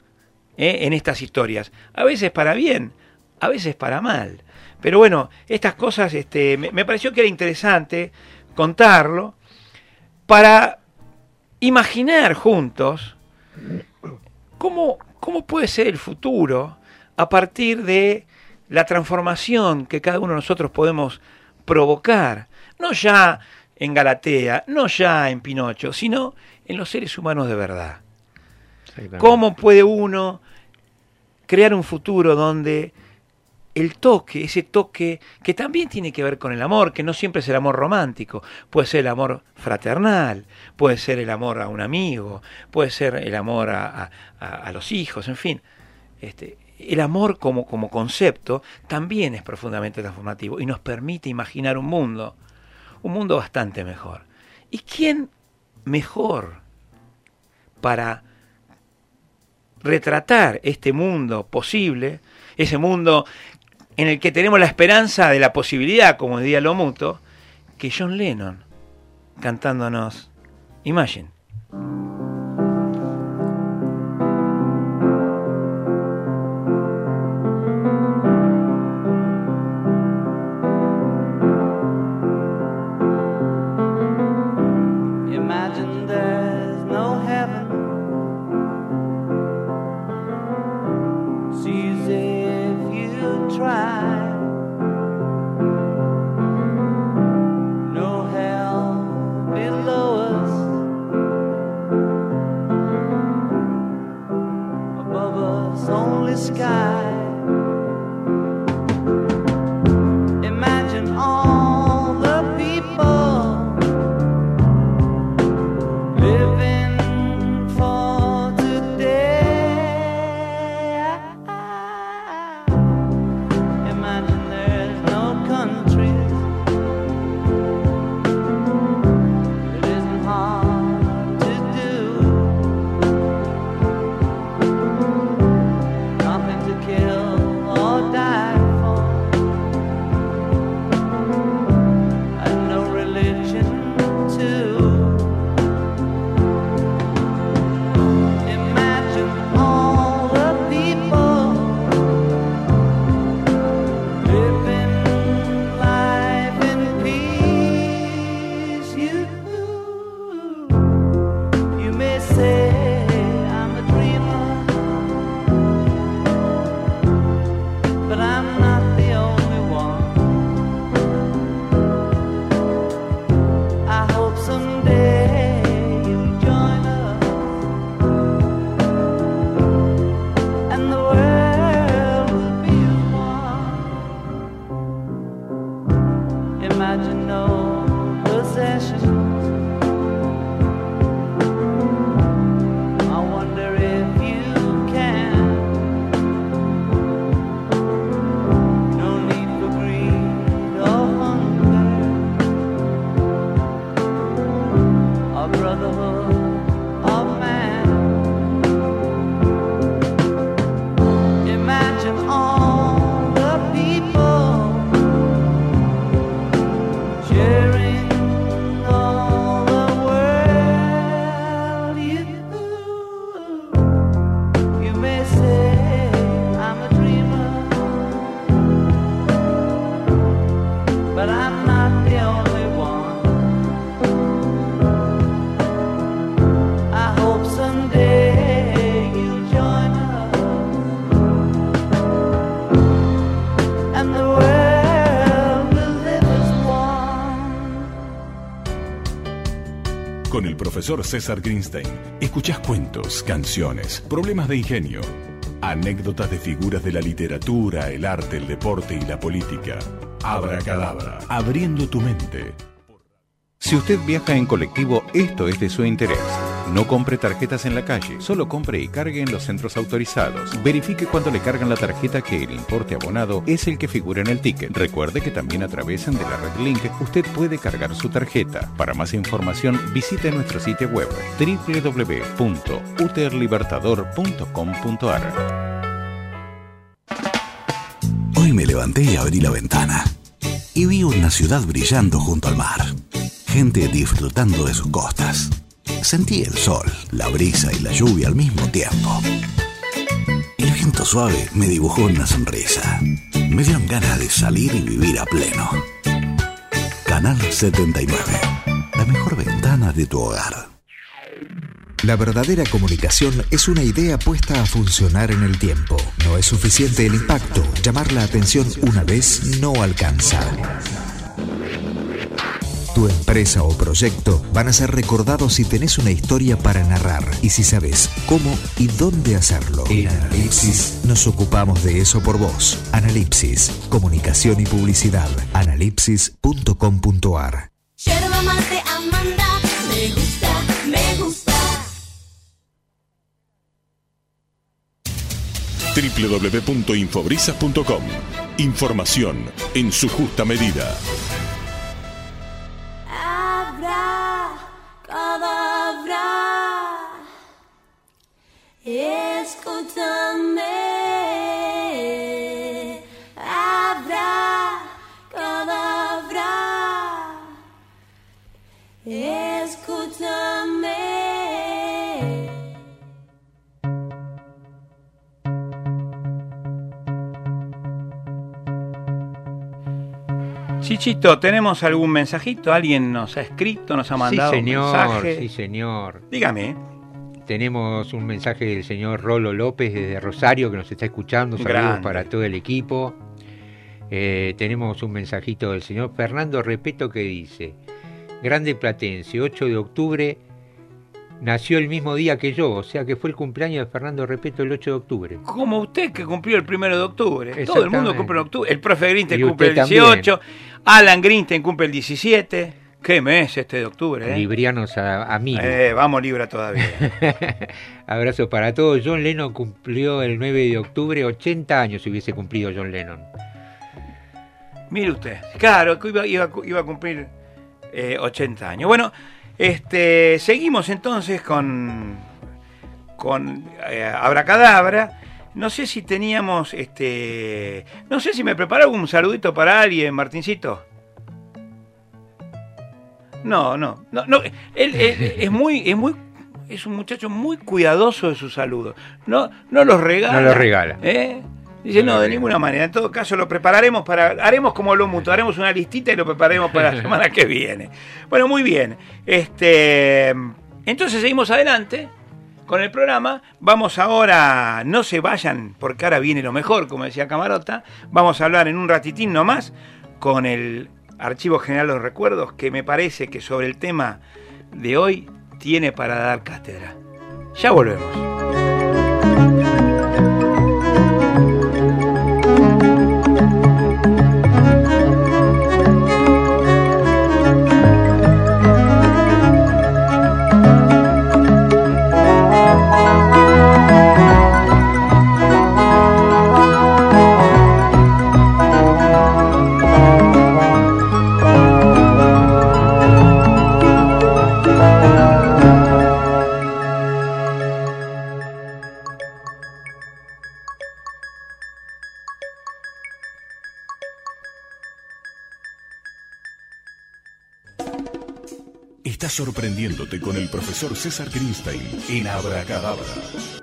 ¿eh? en estas historias, a veces para bien, a veces para mal. Pero bueno, estas cosas este, me, me pareció que era interesante contarlo para imaginar juntos cómo, cómo puede ser el futuro a partir de la transformación que cada uno de nosotros podemos provocar. No ya en Galatea, no ya en Pinocho, sino en los seres humanos de verdad. ¿Cómo puede uno crear un futuro donde el toque, ese toque que también tiene que ver con el amor, que no siempre es el amor romántico, puede ser el amor fraternal, puede ser el amor a un amigo, puede ser el amor a, a- a los hijos, en fin. Este, el amor como, como concepto también es profundamente transformativo y nos permite imaginar un mundo, un mundo bastante mejor. ¿Y quién mejor para retratar este mundo posible, ese mundo en el que tenemos la esperanza de la posibilidad, como diría lo mutuo, que John Lennon cantándonos. Imagine profesor César Greenstein escuchás cuentos, canciones, problemas de ingenio, anécdotas de figuras de la literatura, el arte, el deporte y la política. Abracadabra, abriendo tu mente. Si usted viaja en colectivo, esto es de su interés. No compre tarjetas en la calle, solo compre y cargue en los centros autorizados. Verifique cuando le cargan la tarjeta que el importe abonado es el que figura en el ticket. Recuerde que también a través de la red Link usted puede cargar su tarjeta. Para más información visite nuestro sitio web www.uterlibertador.com.ar. Hoy me levanté y abrí la ventana y vi una ciudad brillando junto al mar. Gente disfrutando de sus costas. Sentí el sol, la brisa y la lluvia al mismo tiempo. El viento suave me dibujó una sonrisa. Me dieron ganas de salir y vivir a pleno. Canal 79. La mejor ventana de tu hogar. La verdadera comunicación es una idea puesta a funcionar en el tiempo. No es suficiente el impacto. Llamar la atención una vez no alcanza. Tu empresa o proyecto van a ser recordados si tenés una historia para narrar y si sabes cómo y dónde hacerlo. En Analipsis nos ocupamos de eso por vos. Analipsis, comunicación y publicidad. Analipsis.com.ar Yerba mate Amanda, me gusta, me gusta. www.infobrisas.com. Información en su justa medida. Escúchame. Abra, cadabra, escúchame. Chichito, ¿tenemos algún mensajito? ¿Alguien nos ha escrito, nos ha mandado sí, señor, un mensaje? sí, señor. Dígame. Tenemos un mensaje del señor Rolo López desde Rosario que nos está escuchando. Saludos Grande. para todo el equipo. Eh, tenemos un mensajito del señor Fernando Repeto que dice: Grande Platense, 8 de octubre, nació el mismo día que yo, o sea que fue el cumpleaños de Fernando Repeto el 8 de octubre. Como usted que cumplió el primero de octubre. Todo el mundo cumple en octubre. El profe Grinten Y cumple el usted también. 18. Alan Grinten cumple el 17. Qué mes este de octubre, ¿eh? Librianos a, amigos. Eh, vamos Libra todavía. Abrazo para todos. John Lennon cumplió el 9 de octubre 80 años si hubiese cumplido John Lennon. Mire usted. Claro, iba, iba- iba a cumplir eh, 80 años. Bueno, este, seguimos entonces con, con eh, Abracadabra. No sé si teníamos, este, no sé si me preparaba un saludito para alguien, Martincito. No, no, no, no. Él, él es muy, es muy, es un muchacho muy cuidadoso de sus saludos. No, no los regala. No los regala. ¿eh? Dice, no, de ninguna manera. En todo caso, lo prepararemos para. Haremos como lo mutuo, haremos una listita y lo prepararemos para la semana que viene. Bueno, muy bien. Este, entonces seguimos adelante con el programa. Vamos ahora, no se vayan, porque ahora viene lo mejor, como decía Camarota. Vamos a hablar en un ratitín nomás con el Archivo General de los Recuerdos, que me parece que sobre el tema de hoy tiene para dar cátedra. Ya volvemos. Estás sorprendiéndote con el profesor César Greenstein en Abracadabra.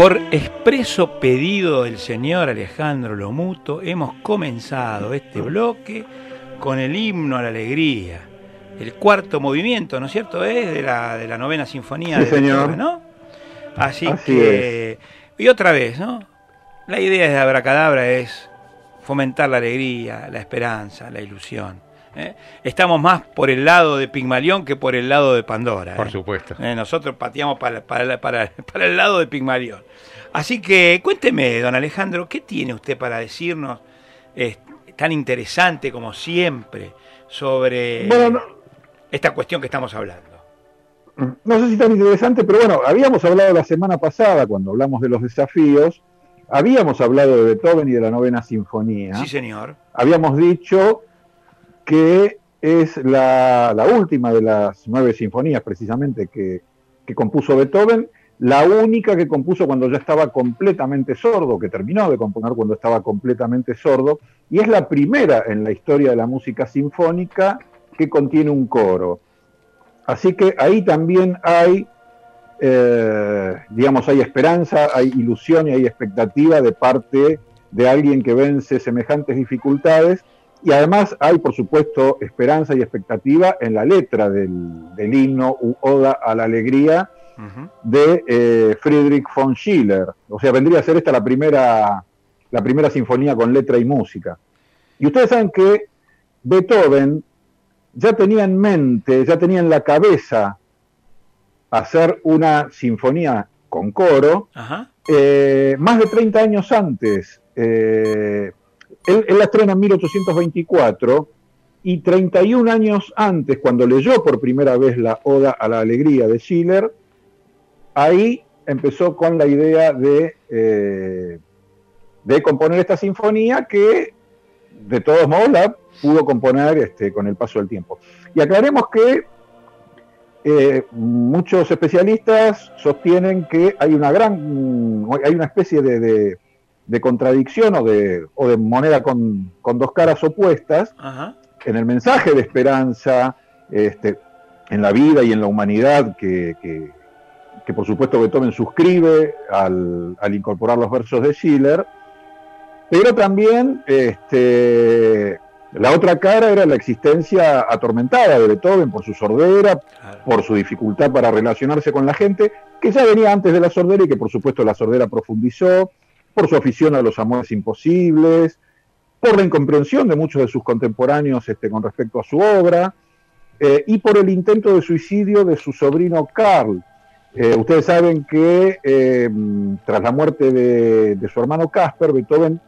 Por expreso pedido del señor Alejandro Lomuto, hemos comenzado este bloque con el himno a la alegría, el cuarto movimiento, ¿no es cierto? Es de la, de la novena sinfonía Sí, de señor. ¿no? Así, Así que, y otra vez, ¿no? La idea de Abracadabra es fomentar la alegría, la esperanza, la ilusión. ¿Eh? Estamos más por el lado de Pigmalión que por el lado de Pandora. Por ¿eh? supuesto. Eh, nosotros pateamos para, para, para, para el lado de Pigmalión. Así que cuénteme, don Alejandro, ¿qué tiene usted para decirnos? Tan interesante como siempre sobre Bueno, no- esta cuestión que estamos hablando. No sé si tan interesante, pero bueno, habíamos hablado la semana pasada, cuando hablamos de los desafíos, habíamos hablado de Beethoven y de la novena sinfonía. Sí, señor. Habíamos dicho que es la, última de las nueve sinfonías, precisamente, que, que compuso Beethoven, la única que compuso cuando ya estaba completamente sordo, que terminó de componer cuando estaba completamente sordo, y es la primera en la historia de la música sinfónica que contiene un coro. Así que ahí también hay, eh, digamos, hay esperanza, hay ilusión y hay expectativa de parte de alguien que vence semejantes dificultades. Y además hay, por supuesto, esperanza y expectativa en la letra del, del himno u Oda a la Alegría de eh, Friedrich von Schiller. O sea, vendría a ser esta la primera, la primera sinfonía con letra y música. Y ustedes saben que Beethoven ya tenía en mente, ya tenía en la cabeza hacer una sinfonía con coro Ajá. eh, más de 30 años antes. Eh, él, la estrena en 1824 y 31 años antes, cuando leyó por primera vez la Oda a la Alegría de Schiller, ahí empezó con la idea de, eh, de componer esta sinfonía que de todos modos la pudo componer este, con el paso del tiempo. Y aclaremos que eh, muchos especialistas sostienen que hay una gran, hay una especie de- de contradicción o de, o de moneda con, con dos caras opuestas Ajá. en el mensaje de esperanza este, en la vida y en la humanidad que, que- que por supuesto Beethoven suscribe al, al incorporar los versos de Schiller, pero también este, la otra cara era la existencia atormentada de Beethoven por su sordera, por su dificultad para relacionarse con la gente, que ya venía antes de la sordera y que por supuesto la sordera profundizó, por su afición a los amores imposibles, por la incomprensión de muchos de sus contemporáneos este, con respecto a su obra, eh, y por el intento de suicidio de su sobrino Carl. Eh, ustedes saben que eh, tras la muerte de, de su hermano Casper, Beethoven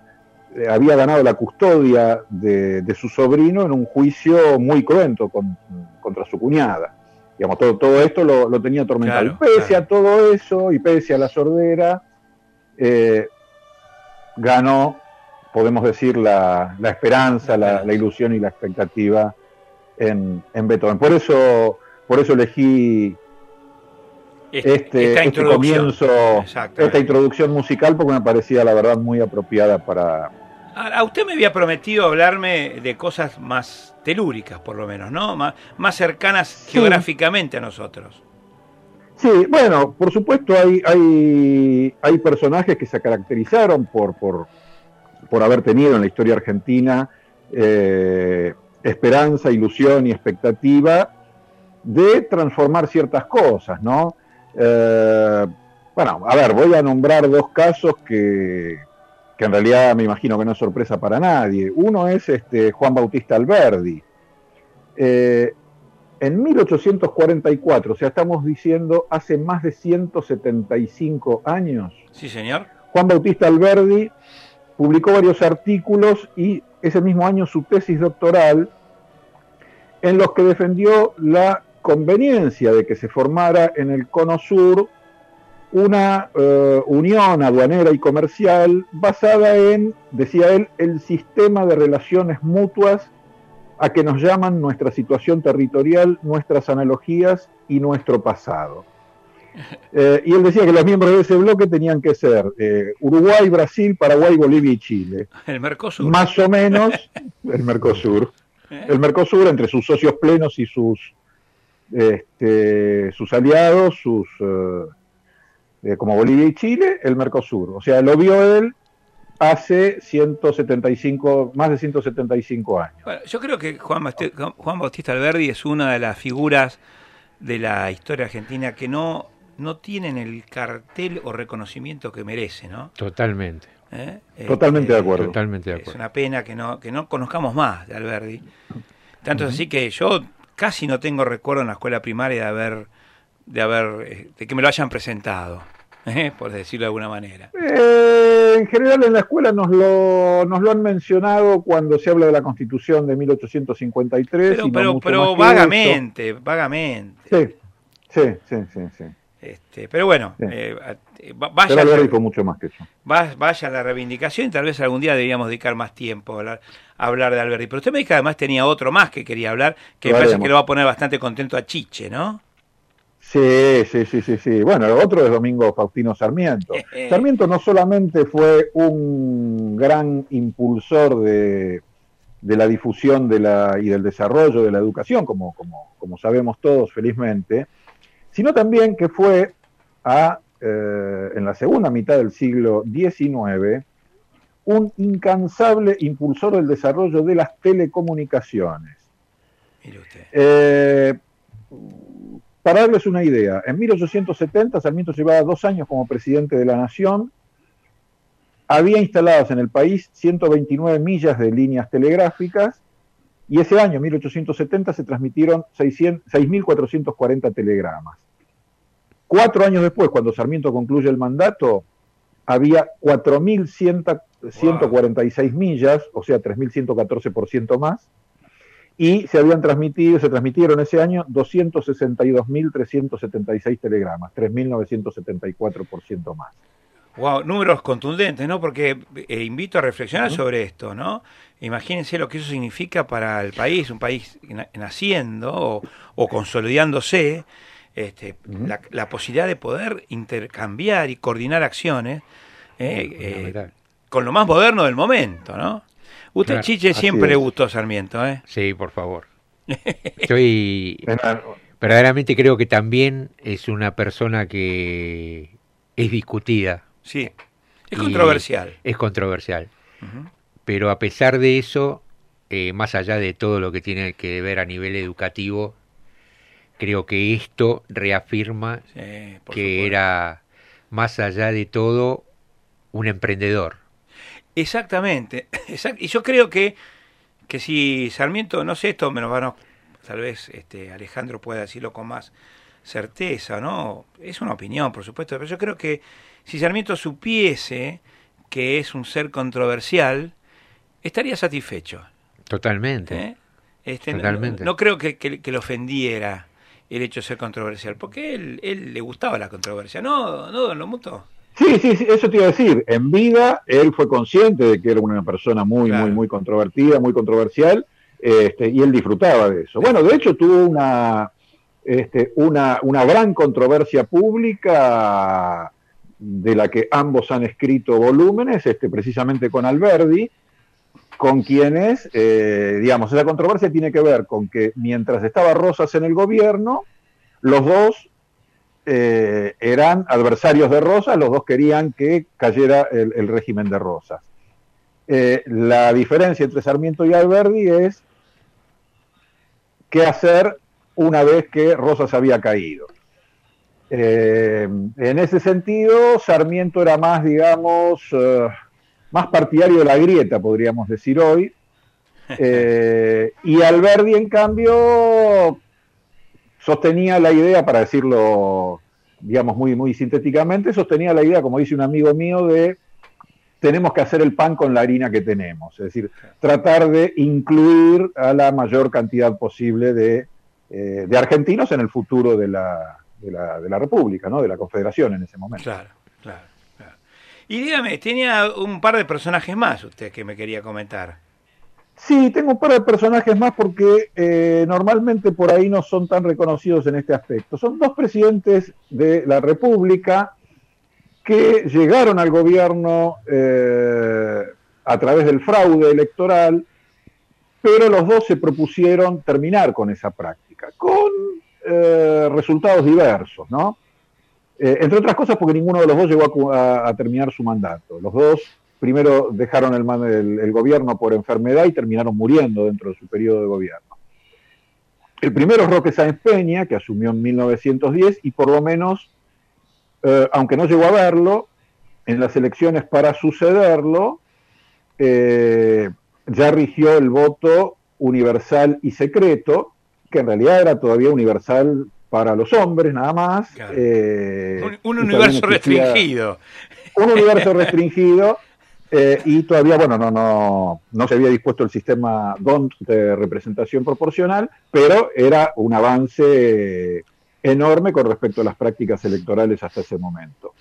había ganado la custodia de, de su sobrino en un juicio muy cruento con- contra su cuñada. Digamos, todo, todo esto lo, lo tenía atormentado. Claro, y pese a todo eso, y pese a la sordera, ganó, podemos decir, la, la esperanza, la, la ilusión y la expectativa en, en Beethoven. Por eso, por eso elegí Este- este, esta este comienzo, esta introducción musical, porque me parecía, la verdad, muy apropiada para, A usted me había prometido hablarme de cosas más telúricas, por lo menos, ¿no? Más, más cercanas geográficamente a nosotros. Sí, bueno, por supuesto hay, hay, hay personajes que se caracterizaron por, por, por haber tenido en la historia argentina eh, esperanza, ilusión y expectativa de transformar ciertas cosas, ¿no? Eh, bueno, a ver, voy a nombrar dos casos que, que en realidad me imagino que no es sorpresa para nadie. Uno es este, Juan Bautista Alberdi. Eh, en 1844, o sea, estamos diciendo hace más de 175 años, Sí, señor. Juan Bautista Alberdi publicó varios artículos y ese mismo año su tesis doctoral en los que defendió la conveniencia de que se formara en el Cono Sur una eh, unión aduanera y comercial basada en, decía él, el sistema de relaciones mutuas a que nos llaman nuestra situación territorial, nuestras analogías y nuestro pasado. Eh, y él decía que los miembros de ese bloque tenían que ser eh, Uruguay, Brasil, Paraguay, Bolivia y Chile. El Mercosur. Más o menos el Mercosur. El Mercosur entre sus socios plenos y sus, este, sus aliados, sus eh, eh, como Bolivia y Chile, el Mercosur. O sea, lo vio él hace 175, más de 175 años. Bueno, yo creo que Juan, Juan Bautista Alberdi es una de las figuras de la historia argentina que no, no tienen el cartel o reconocimiento que merece, ¿no? Totalmente. ¿Eh? Totalmente de acuerdo. Totalmente de Es acuerdo. una pena que no, que no conozcamos más de Alberdi. Tanto es así que yo casi no tengo recuerdo en la escuela primaria de haber, de haber, eh, de que me lo hayan presentado, ¿eh? por decirlo de alguna manera. Eh, en general en la escuela nos lo, nos lo han mencionado cuando se habla de la Constitución de 1853. Pero, y no pero, mucho pero más vagamente, vagamente. Sí, sí, sí, sí. sí. Este, pero bueno, Sí. eh, eh, va- Pero vaya, fue mucho más que eso. va- vaya la reivindicación y tal vez algún día deberíamos dedicar más tiempo a hablar, a hablar de Alberti. Pero usted me dijo que además tenía otro más que quería hablar, que me parece que lo va a poner bastante contento a Chiche, ¿no? Sí, sí, sí, sí, sí. Bueno, el otro es Domingo Faustino Sarmiento. Sarmiento no solamente fue un gran impulsor de, de la difusión de la, y del desarrollo de la educación, como, como, como sabemos todos felizmente, sino también que fue a, eh, en la segunda mitad del siglo XIX un incansable impulsor del desarrollo de las telecomunicaciones. Eh, para darles una idea, en 1870 Sarmiento llevaba dos años como presidente de la Nación, había instaladas en el país 129 millas de líneas telegráficas y ese año, 1870, se transmitieron 600 6.440 telegramas. Cuatro años después, cuando Sarmiento concluye el mandato, había 4.146 millas, o sea, 3.114% más, y se habían transmitido, se transmitieron ese año 262.376 telegramas, 3.974% más. Wow, números contundentes, ¿no? Porque eh, invito a reflexionar sobre esto, ¿no? Imagínense lo que eso significa para el país, un país na- naciendo o, o consolidándose, este, la, la posibilidad de poder intercambiar y coordinar acciones eh, eh, con lo más moderno del momento, ¿no? Usted, Claro, Chiche, siempre le gustó Sarmiento, ¿eh? Sí, por favor. Estoy. Verdaderamente creo que también es una persona que es discutida. Sí, es controversial. Es controversial. Pero a pesar de eso, eh, más allá de todo lo que tiene que ver a nivel educativo, creo que esto reafirma Sí, que supuesto. era, más allá de todo, un emprendedor. Exactamente. exact- Y yo creo que, que si Sarmiento, no sé, esto me lo van a, tal vez este, Alejandro pueda decirlo con más certeza, ¿no? Es una opinión, por supuesto, pero yo creo que si Sarmiento supiese que es un ser controversial, estaría satisfecho. Totalmente. ¿eh? Este, no- Totalmente. No, creo que, que- que le ofendiera el hecho de ser controversial, porque él, él le gustaba la controversia, ¿no, no don Lomuto? Sí, sí, sí, eso te iba a decir. En vida, él fue consciente de que era una persona muy, muy, muy controvertida, muy controversial, este, y él disfrutaba de eso. Bueno, de hecho, tuvo una, este, una, una gran controversia pública de la que ambos han escrito volúmenes, este, precisamente con Alberdi, con quienes, eh, digamos, esa controversia tiene que ver con que mientras estaba Rosas en el gobierno, los dos eh, eran adversarios de Rosas, los dos querían que cayera el, el régimen de Rosas. Eh, la diferencia entre Sarmiento y Alberdi es qué hacer una vez que Rosas había caído. Eh, en ese sentido, Sarmiento era más, digamos, eh, más partidario de la grieta, podríamos decir hoy, Eh, y Alberdi, en cambio, sostenía la idea, para decirlo, digamos, muy, muy sintéticamente, sostenía la idea, como dice un amigo mío, de tenemos que hacer el pan con la harina que tenemos, es decir, tratar de incluir a la mayor cantidad posible de, eh, de argentinos en el futuro de la, de la, de la República, ¿no? de la Confederación en ese momento. Claro, claro, claro. Y dígame, tenía un par de personajes más usted que me quería comentar. Sí, tengo un par de personajes más porque eh, normalmente por ahí no son tan reconocidos en este aspecto. Son dos presidentes de la República que llegaron al gobierno eh, a través del fraude electoral, pero los dos se propusieron terminar con esa práctica, con eh, resultados diversos, ¿no? Entre otras cosas porque ninguno de los dos llegó a terminar su mandato. Los dos primero dejaron el, el- el gobierno por enfermedad y terminaron muriendo dentro de su periodo de gobierno. El primero es Roque Sáenz Peña, que asumió en 1910 y por lo menos, eh, aunque no llegó a verlo, en las elecciones para sucederlo, eh, ya rigió el voto universal y secreto, que en realidad era todavía universal para los hombres nada más. eh, Un, universo existía- restringido. un universo restringido eh, y todavía, bueno, no, no, no se había dispuesto el sistema DONT de representación proporcional, pero era un avance enorme con respecto a las prácticas electorales hasta ese momento.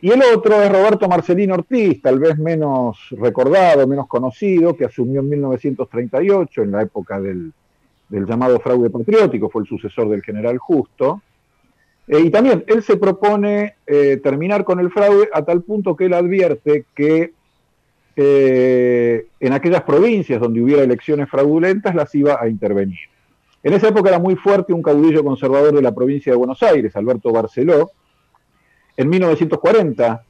Y el otro es Roberto Marcelino Ortiz, tal vez menos recordado, menos conocido, que asumió en 1938, en la época del, del llamado fraude patriótico, fue el sucesor del general Justo. Eh, y también él se propone eh, terminar con el fraude a tal punto que él advierte que eh, en aquellas provincias donde hubiera elecciones fraudulentas las iba a intervenir. En esa época era muy fuerte un caudillo conservador de la provincia de Buenos Aires, Alberto Barceló, en 1940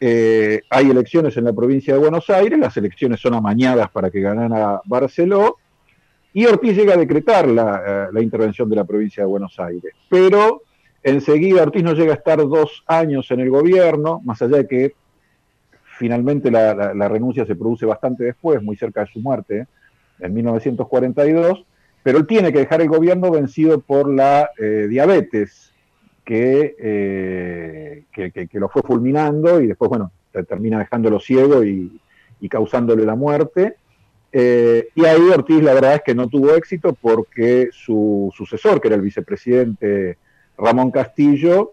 eh, hay elecciones en la provincia de Buenos Aires, las elecciones son amañadas para que ganara Barceló, y Ortiz llega a decretar la, la, intervención de la provincia de Buenos Aires. Pero enseguida Ortiz no llega a estar dos años en el gobierno, más allá de que finalmente la, renuncia se produce bastante después, muy cerca de su muerte, en 1942, pero él tiene que dejar el gobierno vencido por la eh, diabetes, que, eh, que, que, lo fue fulminando y después, bueno, termina dejándolo ciego y, y causándole la muerte. Eh, y ahí Ortiz la verdad es que no tuvo éxito porque su sucesor, que era el vicepresidente Ramón Castillo,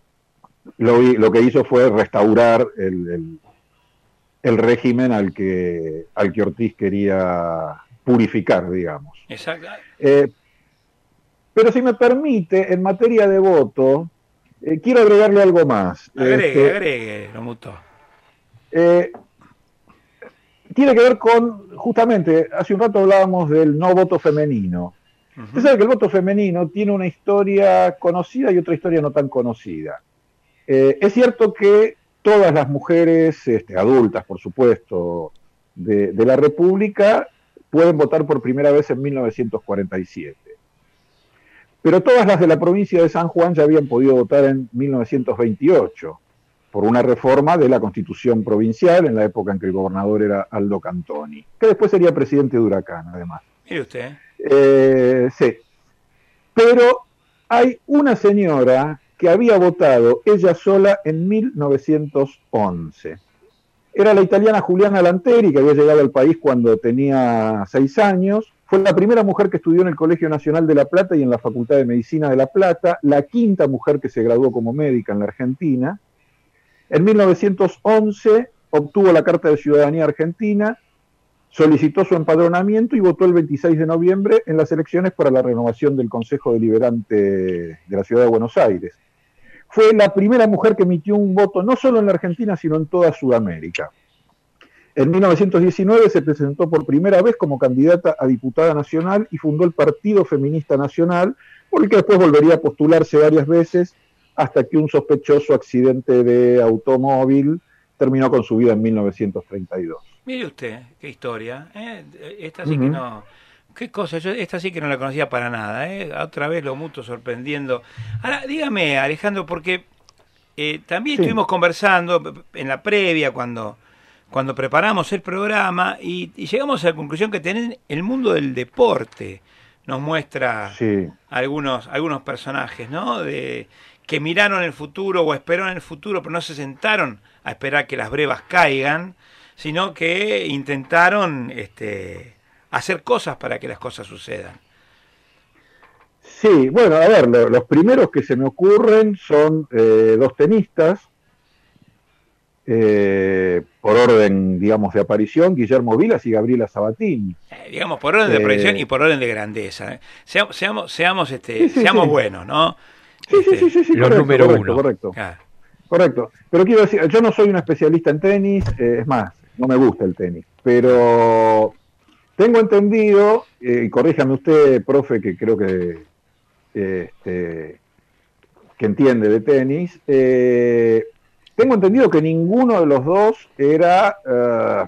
lo, lo que hizo fue restaurar el, el, el, régimen al que, al que Ortiz quería purificar, digamos. Exacto. Eh, pero si me permite, en materia de voto, eh, quiero agregarle algo más. Agregue, este, agregue, lo mutó. Eh, tiene que ver con, justamente, hace un rato hablábamos del no voto femenino. Uh -huh. Usted sabe que el voto femenino tiene una historia conocida y otra historia no tan conocida. Eh, es cierto que todas las mujeres, este, adultas por supuesto, de, de la República, pueden votar por primera vez en 1947 pero todas las de la provincia de San Juan ya habían podido votar en 1928 por una reforma de la constitución provincial en la época en que el gobernador era Aldo Cantoni, que después sería presidente de Huracán, además. Mire usted. Eh, sí. Pero hay una señora que había votado ella sola en 1911. Era la italiana Juliana Lanteri, que había llegado al país cuando tenía seis años, fue la primera mujer que estudió en el Colegio Nacional de La Plata y en la Facultad de Medicina de La Plata, la quinta mujer que se graduó como médica en la Argentina. En 1911 obtuvo la Carta de Ciudadanía Argentina, solicitó su empadronamiento y votó el 26 de noviembre en las elecciones para la renovación del Consejo Deliberante de la Ciudad de Buenos Aires. Fue la primera mujer que emitió un voto no solo en la Argentina, sino en toda Sudamérica. En 1919 se presentó por primera vez como candidata a diputada nacional y fundó el Partido Feminista Nacional, por el que después volvería a postularse varias veces hasta que un sospechoso accidente de automóvil terminó con su vida en 1932. Mire usted, qué historia. ¿eh? Esta sí uh -huh. que no... Qué cosa, yo esta sí que no la conocía para nada. ¿eh? Otra vez lo mutuo sorprendiendo. Ahora, dígame, Alejandro, porque eh, también sí. estuvimos conversando en la previa cuando cuando preparamos el programa y, y, llegamos a la conclusión que tienen el mundo del deporte nos muestra sí. algunos algunos personajes, ¿no? De que miraron el futuro o esperaron el futuro, pero no se sentaron a esperar que las brevas caigan, sino que intentaron este, hacer cosas para que las cosas sucedan. Sí, bueno, a ver, lo, los primeros que se me ocurren son eh, dos tenistas, eh, por orden, digamos, de aparición, Guillermo Vilas y Gabriela Sabatini. Eh, digamos, por orden de aparición y por orden de grandeza. Seamos, seamos, seamos, este, sí, sí, seamos sí. buenos, ¿no? Sí, este, sí, sí, sí, los correcto, número correcto, uno. Correcto. Ah. correcto. Pero quiero decir, yo no soy un especialista en tenis, eh, es más, no me gusta el tenis, pero tengo entendido, y corríjame usted, profe, que creo que, este, que entiende de tenis, eh, tengo entendido que ninguno de los dos era uh,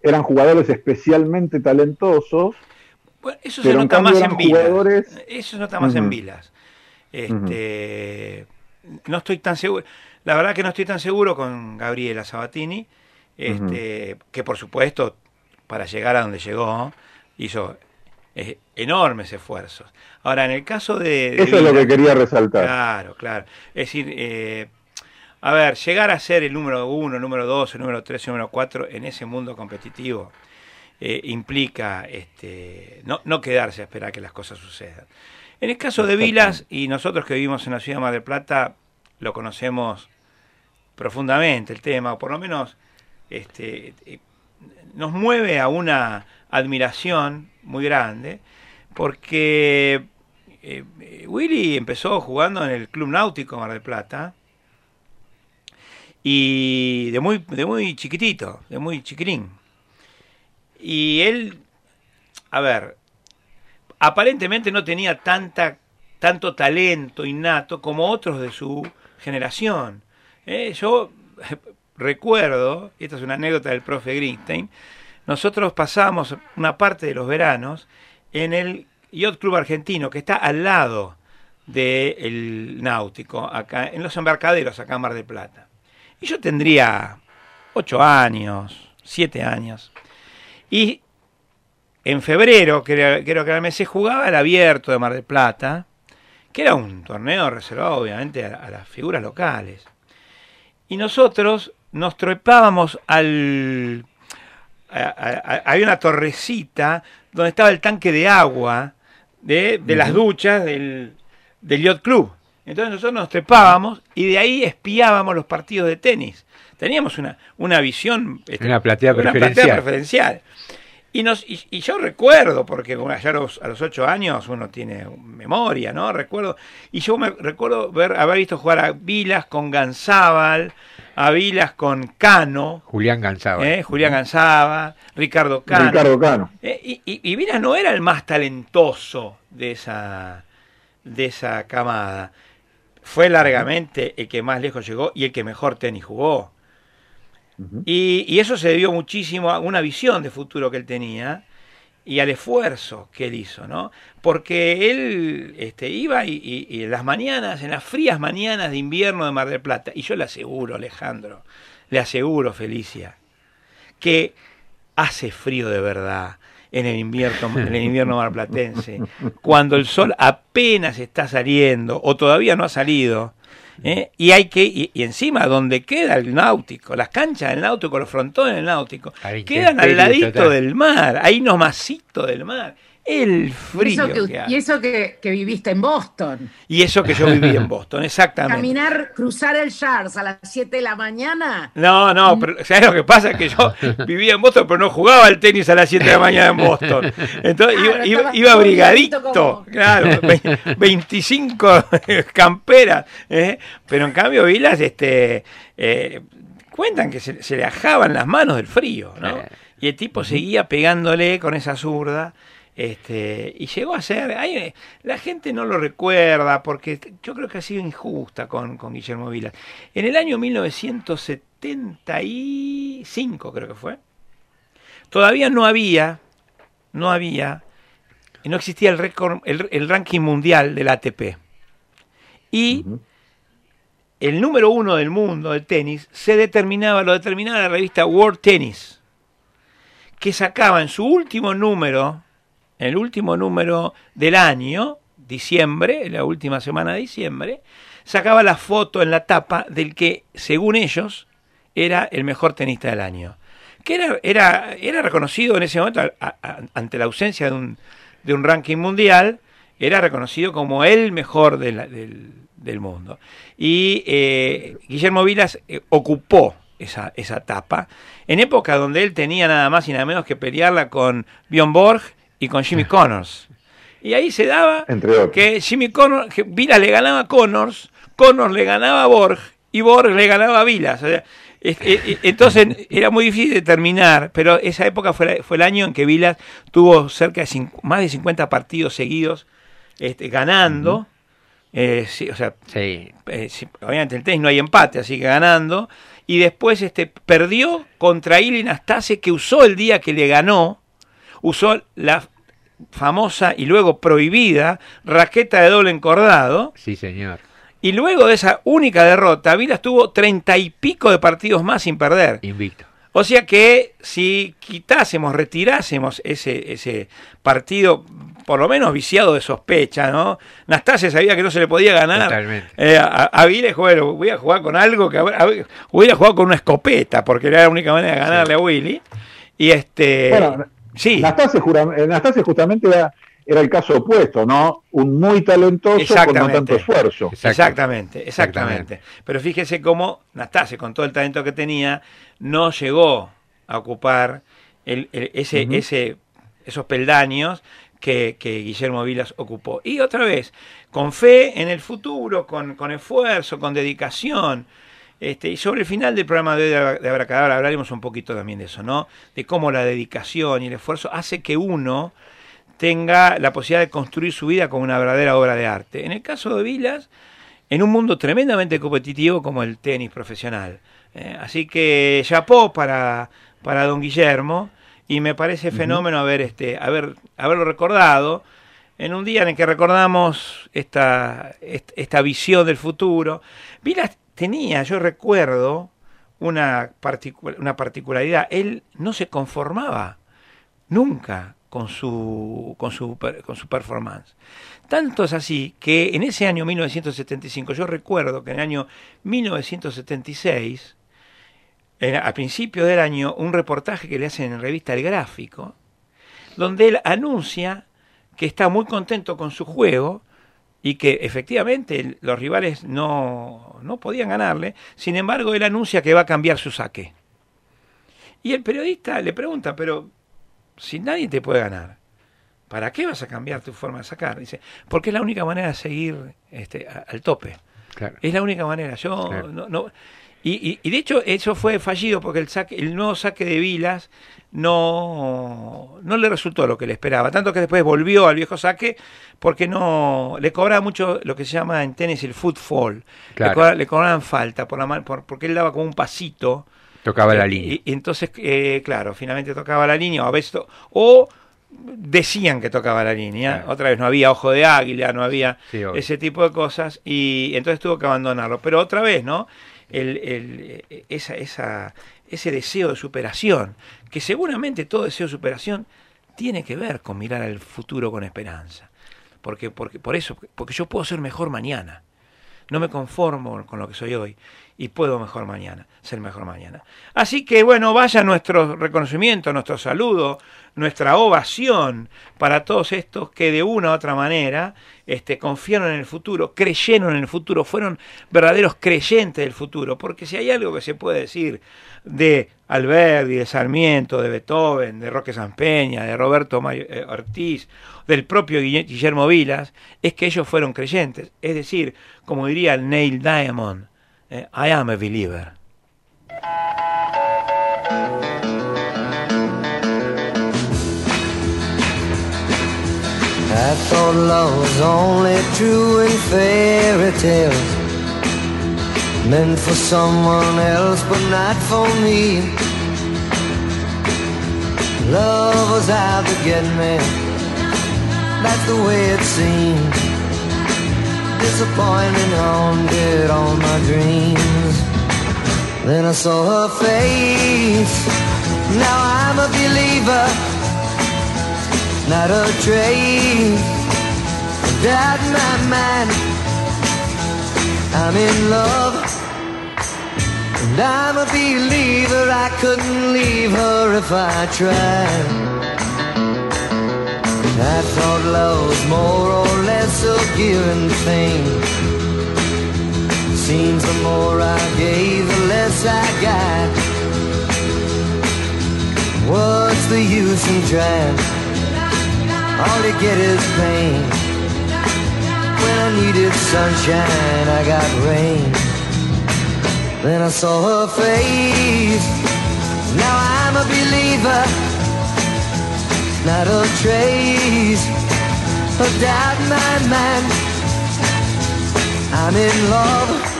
eran jugadores especialmente talentosos. Bueno, eso se nota más en Vilas. Jugadores... Eso se nota más uh -huh. en Vilas. Este, uh -huh. No estoy tan seguro. La verdad que no estoy tan seguro con Gabriela Sabatini, este, que por supuesto, para llegar a donde llegó, hizo eh, enormes esfuerzos. Ahora, en el caso de. de Eso es lo que quería resaltar. Claro, claro. Es decir, eh, a ver, llegar a ser el número uno, el número dos, el número tres, el número cuatro en ese mundo competitivo eh, implica este, no, no quedarse a esperar que las cosas sucedan. En el caso de Vilas, y nosotros que vivimos en la ciudad de Mar del Plata, lo conocemos profundamente el tema, o por lo menos este, eh, nos mueve a una admiración muy grande, porque eh, Willy empezó jugando en el Club Náutico Mar del Plata, y de muy, de muy chiquitito, de muy chiquirín. Y él, a ver, aparentemente no tenía tanta, tanto talento innato como otros de su generación. Eh, yo recuerdo, y esta es una anécdota del profe Greenstein, nosotros pasamos una parte de los veranos en el Yacht Club Argentino, que está al lado del Náutico, acá, en los embarcaderos, acá en Mar del Plata. Y yo tendría ocho años, siete años. Y en febrero, creo, que era el mes, se jugaba el abierto de Mar del Plata, que era un torneo reservado obviamente a las figuras locales. Y nosotros nos trepábamos al... a- a- a- había una torrecita donde estaba el tanque de agua de, de las duchas del, del Yacht Club. Entonces nosotros nos trepábamos y de ahí espiábamos los partidos de tenis. Teníamos una, una visión... este, Una platea una preferencial. preferencial. Y, nos, y, y yo recuerdo, porque allá a los, a los ocho años uno tiene memoria, ¿no? Recuerdo. Y yo me recuerdo ver, haber visto jugar a Vilas con Ganzábal, a Vilas con Cano, Julián Gansaba. ¿eh? Julián Ganzaba, Ricardo Cano. Ricardo Cano. Eh, y, y, y Vilas no era el más talentoso de esa, de esa camada. Fue largamente el que más lejos llegó y el que mejor tenis jugó. Y, y eso se debió muchísimo a una visión de futuro que él tenía y al esfuerzo que él hizo, ¿no? Porque él este, iba y, y- y en las mañanas, en las frías mañanas de invierno de Mar del Plata, y yo le aseguro, Alejandro, le aseguro, Felicia, que hace frío de verdad en el invierno, en el invierno marplatense, cuando el sol apenas está saliendo o todavía no ha salido, ¿eh? y hay que y, y encima donde queda el náutico, las canchas del náutico, los frontones del náutico, quedan al ladito total. del mar, ahí nomasito del mar, el Y frío eso, que, que hay. y eso que, que viviste en Boston. Y eso que yo viví en Boston, exactamente. Caminar, cruzar el Charles a las 7 de la mañana. No, no, pero ¿sabes lo que pasa? Que yo vivía en Boston, pero no jugaba al tenis a las 7 de la mañana en Boston. Entonces Claro, iba, ligadito como- claro, ve- 25 camperas. ¿eh? Pero en cambio, Vilas, este, eh, cuentan que se, se le ajaban las manos del frío, ¿no? Y el tipo seguía pegándole con esa zurda. Este, y llegó a ser, ay, la gente no lo recuerda porque yo creo que ha sido injusta con, con Guillermo Vilas. En el año 1975 creo que fue, todavía no había, no había, no existía el, récord, el, el ranking mundial del ATP. Y el número uno del mundo del tenis se determinaba, lo determinaba la revista World Tennis, que sacaba en su último número, en el último número del año, diciembre, la última semana de diciembre, sacaba la foto en la tapa del que, según ellos, era el mejor tenista del año. Que era, era, era reconocido en ese momento, ante la ausencia de un, de un ranking mundial, era reconocido como el mejor del, del mundo. Y eh, Guillermo Vilas eh, ocupó esa, esa etapa, en época donde él tenía nada más y nada menos que pelearla con Bjorn Borg y con Jimmy Connors. Y ahí se daba Entre que Jimmy Connors, que Vilas le ganaba a Connors, Connors le ganaba a Borg y Borg le ganaba a Vilas. O sea, es- e- e- entonces era muy difícil determinar, pero esa época fue, fue el año en que Vilas tuvo cerca de más de 50 partidos seguidos este, ganando. Eh, sí, o sea, eh, sí, obviamente en el tenis no hay empate, así que ganando. Y después este, perdió contra Ilin Astase, que usó el día que le ganó, usó la famosa y luego prohibida raqueta de doble encordado. Sí, señor. Y luego de esa única derrota, Vilas tuvo treinta y pico de partidos más sin perder. Invicto. O sea que si quitásemos, retirásemos ese, ese partido por lo menos viciado de sospecha, ¿no? Nastase sabía que no se le podía ganar. Totalmente. Eh, a, a Viles, bueno, voy a jugar con algo que a hubiera jugado con una escopeta, porque era la única manera de ganarle a Willy. Y este. Bueno, sí. Nastase, jura- Nastase justamente era, era el caso opuesto, ¿no? Un muy talentoso con no tanto esfuerzo. Exactamente, exactamente. Pero fíjese cómo Nastase, con todo el talento que tenía, no llegó a ocupar el- el- ese, esos peldaños que, que Guillermo Vilas ocupó. Y otra vez, con fe en el futuro, con, con esfuerzo, con dedicación. Este, y sobre el final del programa de hoy de Abracadabra hablaremos un poquito también de eso, ¿no? De cómo la dedicación y el esfuerzo hace que uno tenga la posibilidad de construir su vida como una verdadera obra de arte. En el caso de Vilas, en un mundo tremendamente competitivo como el tenis profesional. Eh, así que chapó para, para don Guillermo y me parece fenómeno haber, este, haber, haberlo recordado en un día en el que recordamos esta, est- esta visión del futuro. Vilas tenía, yo recuerdo, una, una particularidad. Él no se conformaba nunca con su, con su, con su performance. Tanto es así que en ese año 1975, yo recuerdo que en el año 1976, en- a principio del año, un reportaje que le hacen en revista El Gráfico, donde él anuncia que está muy contento con su juego y que efectivamente los rivales no, no podían ganarle, sin embargo él anuncia que va a cambiar su saque. Y el periodista le pregunta, pero si nadie te puede ganar, ¿para qué vas a cambiar tu forma de sacar? Dice, porque es la única manera de seguir este, a- al tope. Claro. Es la única manera. Yo Claro. no, no- y, y- y de hecho eso fue fallido porque el saque, el nuevo saque de Vilas no, no le resultó lo que le esperaba. Tanto que después volvió al viejo saque porque no le cobraba mucho lo que se llama en tenis el footfall. Le, Claro. cobra- le cobraban falta por la por- porque él daba como un pasito. Tocaba la Eh, línea. Y, y entonces, eh, claro, finalmente tocaba la línea, o a veces o decían que tocaba la línea. Claro. Otra vez no había ojo de águila, no había Sí, ese tipo de cosas, y entonces tuvo que abandonarlo. Pero otra vez, ¿no? El, el- eh, esa, esa, ese deseo de superación, que seguramente todo deseo de superación tiene que ver con mirar al futuro con esperanza. Porque, porque, por eso, porque yo puedo ser mejor mañana. No me conformo con lo que soy hoy y puedo mejor mañana, ser mejor mañana. Así que bueno, vaya nuestro reconocimiento, nuestro saludo, nuestra ovación para todos estos que de una u otra manera este, confiaron en el futuro, creyeron en el futuro, fueron verdaderos creyentes del futuro. Porque si hay algo que se puede decir de Alberti, de Sarmiento, de Beethoven, de Roque Sampeña, de Roberto eh, Ortiz, del propio Guille- Guillermo Vilas, es que ellos fueron creyentes. Es decir, como diría Neil Diamond, Eh, I am a believer. I thought love was only true in fairy tales, meant for someone else, but not for me. Love was out to get me, that's the way it seemed. Disappointing, haunted. Then I saw her face. Now I'm a believer not a trace doubt my mind. I'm in love, and I'm a believer. I couldn't leave her if I tried. I thought love was more or less a given thing. Seems the more I gave, the less I got. What's the use in trying? all you get is pain. When I needed sunshine, I got rain. Then I saw her face. Now I'm a believer, not a trace of doubt in my mind. I'm in love,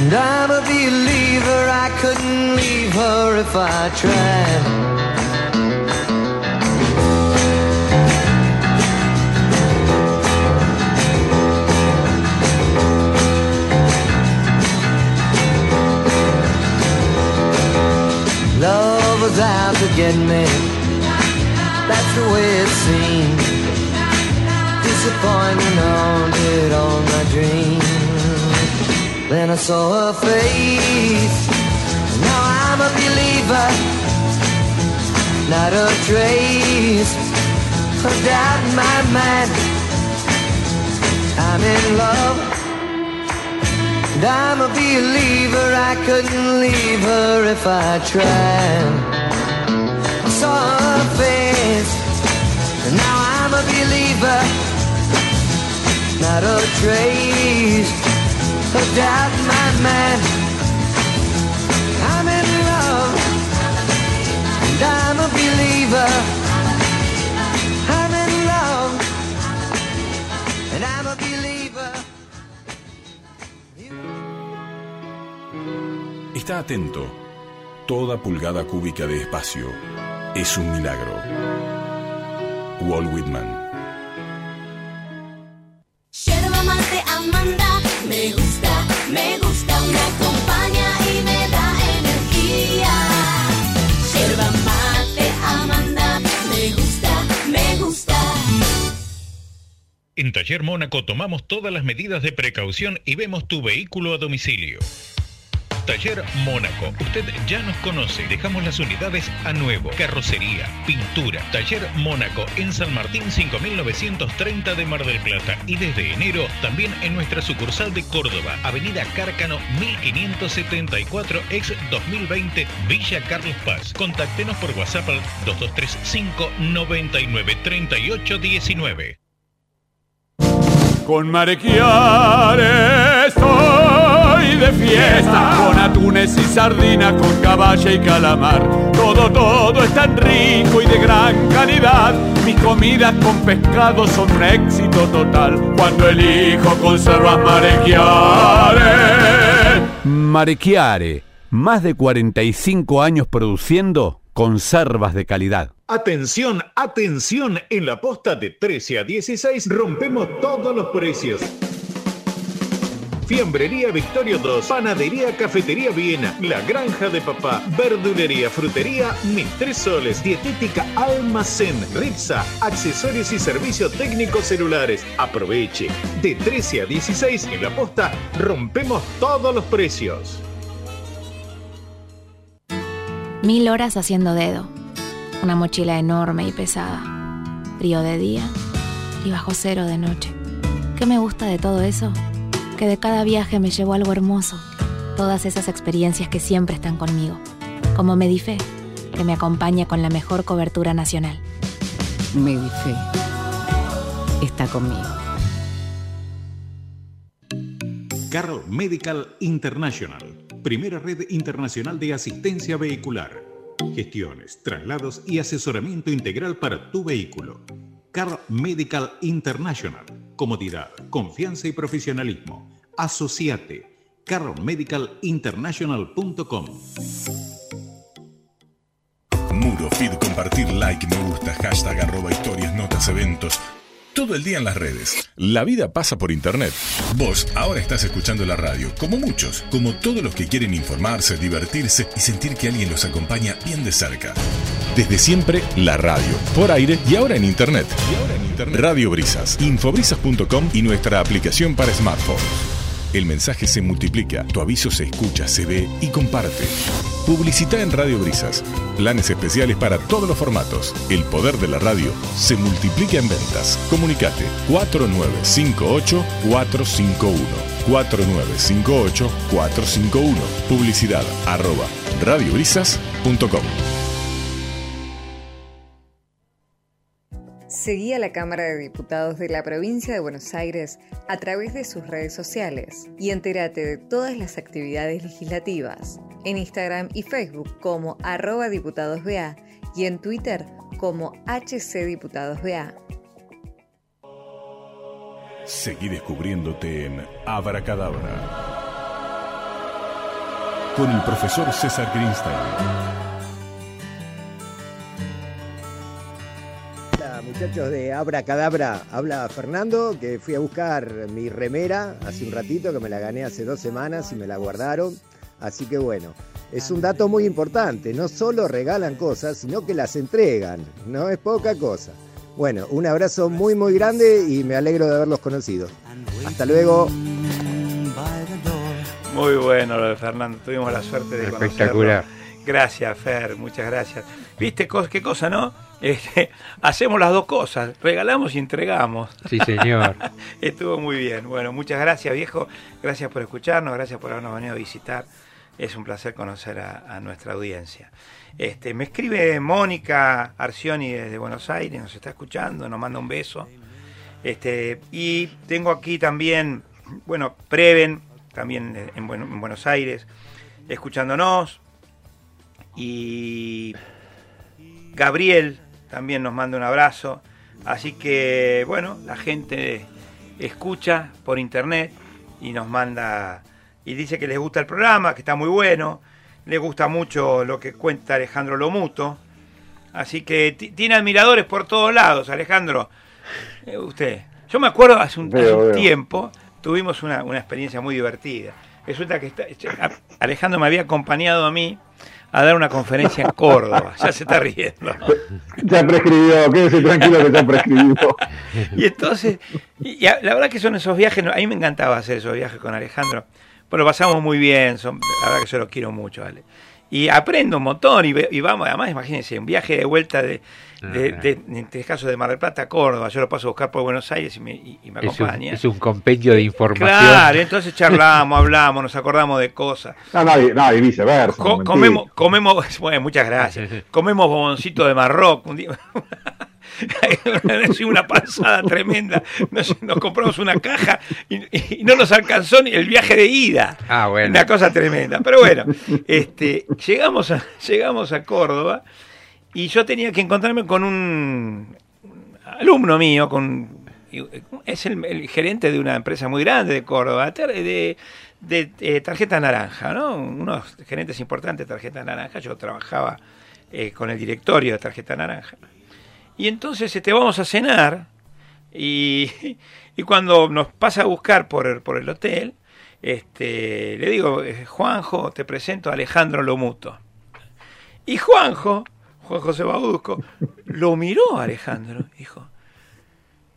and I'm a believer. I couldn't leave her if I tried. Love was out to get me. That's the way it seemed. on it all my dreams. Then I saw her face. Now I'm a believer, not a trace of doubt in my mind. I'm in love, and I'm a believer. I couldn't leave her if I tried. I saw her face, now I'm a believer, not a trace Está atento. Toda pulgada cúbica de espacio es un milagro. Walt Whitman. En Taller Mónaco tomamos todas las medidas de precaución y vemos tu vehículo a domicilio. Taller Mónaco. Usted ya nos conoce. Dejamos las unidades a nuevo. Carrocería, pintura. Taller Mónaco en San Martín 5930 de Mar del Plata. Y desde enero también en nuestra sucursal de Córdoba, Avenida Cárcano 1574 ex 2020 Villa Carlos Paz. Contáctenos por WhatsApp al 2235 99 38 19. Con Marequiare estoy de fiesta, con atunes y sardinas, con caballa y calamar. Todo, todo es tan rico y de gran calidad. Mis comidas con pescado son un éxito total. Cuando elijo conservas Marequiare. Marechiare, más de 45 años produciendo conservas de calidad. Atención, atención, en la posta de 13 a 16 rompemos todos los precios. Fiambrería Victorio 2, Panadería Cafetería Viena, La Granja de Papá, Verdulería, Frutería, Mis Tres Soles, Dietética Almacén, Ritza, Accesorios y Servicios Técnicos Celulares. Aproveche. De 13 a 16 en la posta rompemos todos los precios. Mil horas haciendo dedo. Una mochila enorme y pesada. Frío de día y bajo cero de noche. ¿Qué me gusta de todo eso? Que de cada viaje me llevo algo hermoso. Todas esas experiencias que siempre están conmigo. Como Medife, que me acompaña con la mejor cobertura nacional. Medife está conmigo. Carl Medical International, primera red internacional de asistencia vehicular. Gestiones, traslados y asesoramiento integral para tu vehículo. Carl Medical International, comodidad, confianza y profesionalismo. Asociate. carlmedicalinternational.com Muro, feed, compartir, like, me gusta, hashtag, arroba, historias, notas, eventos. Todo el día en las redes. La vida pasa por internet. Vos ahora estás escuchando la radio, como muchos, como todos los que quieren informarse, divertirse y sentir que alguien los acompaña bien de cerca. Desde siempre, la radio, por aire y ahora en internet. Radio Brisas, infobrisas.com y nuestra aplicación para smartphones. El mensaje se multiplica, tu aviso se escucha, se ve y comparte. Publicita en Radio Brisas. Planes especiales para todos los formatos. El poder de la radio se multiplica en ventas. Comunicate 4958-451. 4958-451. Publicidad arroba radiobrisas.com. Seguí a la Cámara de Diputados de la Provincia de Buenos Aires a través de sus redes sociales y entérate de todas las actividades legislativas en Instagram y Facebook como arroba diputadosBA y en Twitter como HCDiputadosBA. Seguí descubriéndote en Abracadabra. Con el profesor César Greenstein. Muchachos de Abra Cadabra, habla Fernando, que fui a buscar mi remera hace un ratito, que me la gané hace dos semanas y me la guardaron. Así que bueno, es un dato muy importante, no solo regalan cosas, sino que las entregan, no es poca cosa. Bueno, un abrazo muy, muy grande y me alegro de haberlos conocido. Hasta luego. Muy bueno lo de Fernando, tuvimos la suerte de Espectacular. conocerlo. Gracias, Fer, muchas gracias. ¿Viste qué cosa, no? Este, hacemos las dos cosas, regalamos y entregamos. Sí, señor. Estuvo muy bien. Bueno, muchas gracias, viejo. Gracias por escucharnos, gracias por habernos venido a visitar. Es un placer conocer a, a nuestra audiencia. Este, me escribe Mónica Arcioni desde Buenos Aires, nos está escuchando, nos manda un beso. Este, y tengo aquí también, bueno, Preven, también en Buenos Aires, escuchándonos. Y Gabriel también nos manda un abrazo. Así que, bueno, la gente escucha por internet y nos manda y dice que les gusta el programa, que está muy bueno. Le gusta mucho lo que cuenta Alejandro Lomuto. Así que ti- tiene admiradores por todos lados, Alejandro. Eh, usted. Yo me acuerdo hace un, hace un tiempo, tuvimos una, una experiencia muy divertida. Resulta que está- Alejandro me había acompañado a mí a dar una conferencia en Córdoba. Ya se está riendo. Ya prescribió, quédese tranquilo que ya prescribió. Y entonces, y, la verdad que son esos viajes, a mí me encantaba hacer esos viajes con Alejandro. Bueno, pasamos muy bien, son, la verdad que yo lo quiero mucho, Ale. Y aprendo un montón y, y vamos, además imagínense, un viaje de vuelta de, de, de- en este caso de Mar del Plata a Córdoba, yo lo paso a buscar por Buenos Aires y me, y- y me Es un, acompaña. es un compendio de información. Claro, entonces charlamos, hablamos, nos acordamos de cosas. No, no, y, no, y viceversa. Co- comemos, comemos, bueno, muchas gracias. Comemos boboncito de Marroc un día. Es una pasada tremenda. Nos, nos compramos una caja y, y no nos alcanzó ni el viaje de ida. Ah, bueno. Una cosa tremenda. Pero bueno, este, llegamos, a, llegamos a Córdoba y yo tenía que encontrarme con un alumno mío, con es el, gerente de una empresa muy grande de Córdoba, de, de, eh, tarjeta naranja, ¿no? Unos gerentes importantes de tarjeta naranja. Yo trabajaba eh, con el directorio de tarjeta naranja. Y entonces este, vamos a cenar y, y cuando nos pasa a buscar por el, por el hotel, este, le digo, eh, Juanjo, te presento a Alejandro Lomuto. Y Juanjo, Juan José Baudusco, lo miró Alejandro dijo,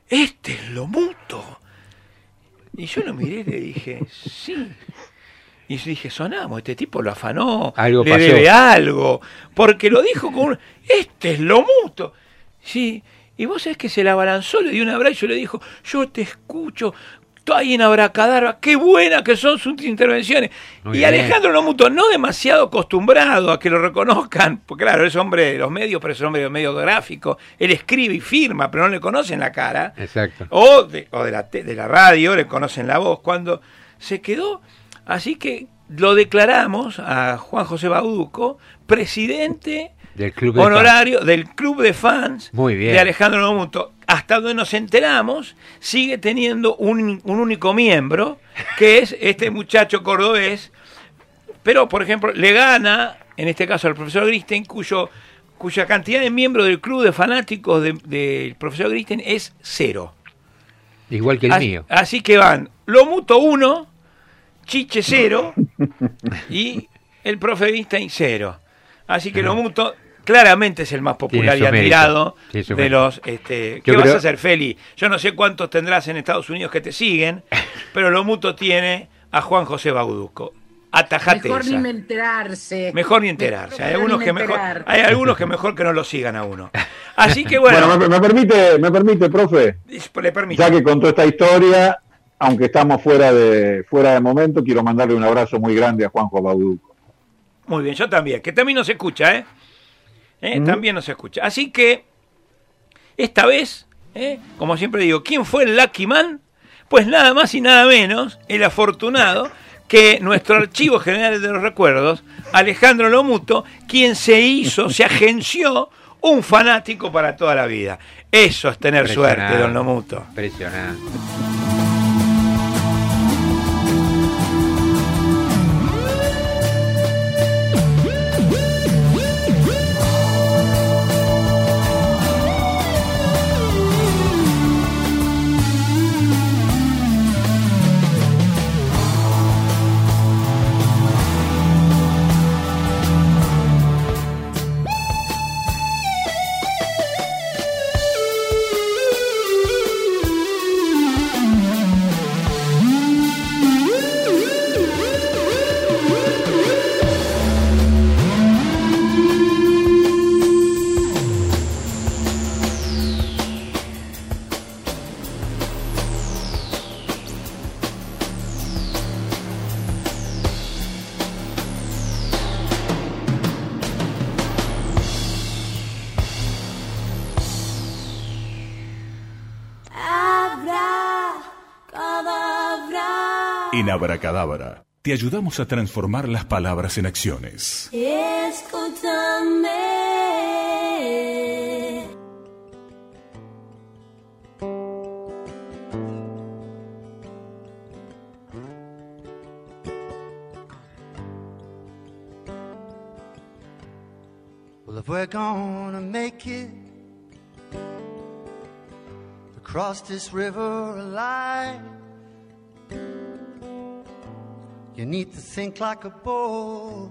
este es Lomuto. Y yo lo miré y le dije, sí. Y dije, sonamos, este tipo lo afanó, Algo le pasó. debe algo, porque lo dijo con un, este es Lomuto. Sí, y vos sabés que se la abalanzó, le dio un abrazo y le dijo, yo te escucho, estoy en Abracadabra, qué buenas que son sus intervenciones. Muy y bien. Alejandro Lomuto, no demasiado acostumbrado a que lo reconozcan, porque claro, es hombre de los medios, pero es hombre de medio gráfico, él escribe y firma, pero no le conocen la cara, Exacto. o de, o de, la, de la radio, le conocen la voz, cuando se quedó, así que lo declaramos a Juan José Bauduco, presidente Del club de honorario del club de fans Muy bien. de Alejandro Lomuto. Hasta donde nos enteramos, sigue teniendo un, un único miembro, que es este muchacho cordobés, pero por ejemplo le gana, en este caso al profesor Gristen, cuyo, cuya cantidad de miembros del club de fanáticos de- del profesor Gristen es cero. Igual que el Así- mío. Así que van Lomuto 1, Chiche 0 y el profe Einstein 0. Así que Lomuto claramente es el más popular y admirado mérito, de los... Este, ¿Qué Yo vas creo- a hacer, Feli? Yo no sé cuántos tendrás en Estados Unidos que te siguen, pero Lomuto tiene a Juan José Bauduco. Atajate Mejor esa. ni enterarse. Mejor ni enterarse. Hay Mejor algunos, ni que mejor, hay algunos que mejor que no lo sigan a uno. Así que bueno, Bueno, me, me permite, me permite, profe, le ya que contó esta historia, aunque estamos fuera de, fuera de momento, quiero mandarle un abrazo muy grande a Juanjo Bauduco. Muy bien, yo también, que también nos escucha, ¿eh? ¿Eh? Mm. También nos escucha. Así que, esta vez, ¿eh? como siempre digo, ¿quién fue el Lucky Man? Pues nada más y nada menos, el afortunado, que nuestro archivo general de los recuerdos, Alejandro Lomuto, quien se hizo, se agenció un fanático para toda la vida. Eso es tener suerte, don Lomuto. Impresionante. Abracadabra te ayudamos a transformar las palabras en acciones. Escúchame. Well, if we're gonna make it across this river alive, you need to think like a boat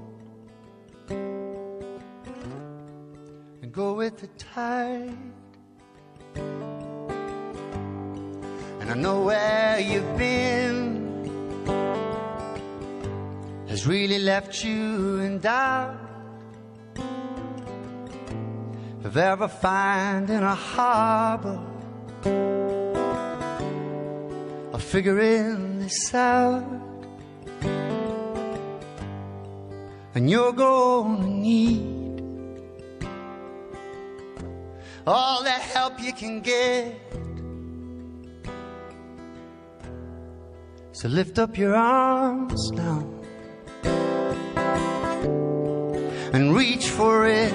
and go with the tide. And I know where you've been has really left you in doubt of ever finding a harbor or figuring this out. And you're gonna need all the help you can get. So lift up your arms now and reach for it.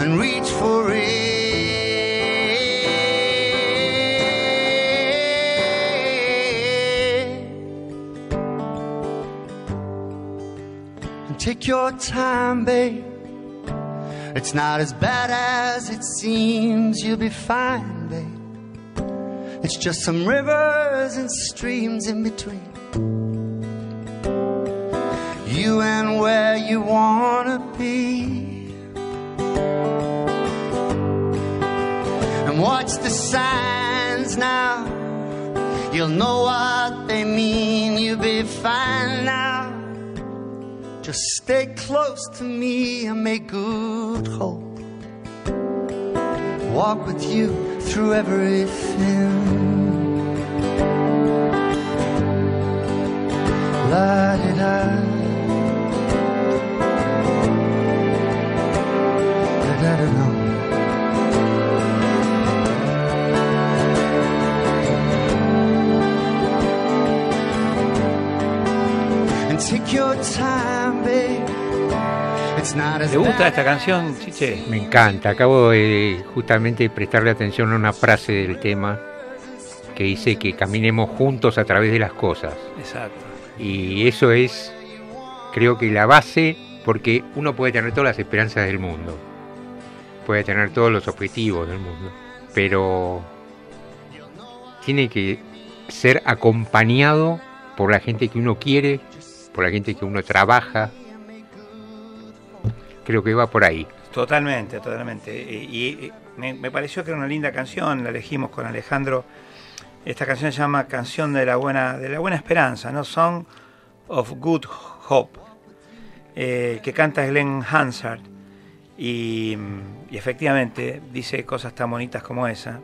and reach for it. Take your time, babe. It's not as bad as it seems. You'll be fine, babe. It's just some rivers and streams in between. You and where you wanna be. and watch the signs now. You'll know what they mean. You'll be fine now. Just stay close to me and make good hope. Walk with you through everything. La di da. Da da da da. And take your time, ¿Te gusta esta canción, Chiche? Me encanta. Acabo de justamente prestarle atención a una frase del tema que dice que caminemos juntos a través de las cosas. Exacto. Y eso es, creo que la base, porque uno puede tener todas las esperanzas del mundo, puede tener todos los objetivos del mundo, pero tiene que ser acompañado por la gente que uno quiere, por la gente que uno trabaja. Creo que va por ahí. Totalmente, totalmente. Y, me, pareció que era una linda canción, la elegimos con Alejandro. Esta canción se llama Canción de la Buena, de la Buena Esperanza, ¿no? Song of Good Hope, eh, que canta Glenn Hansard. Y, y efectivamente dice cosas tan bonitas como esa.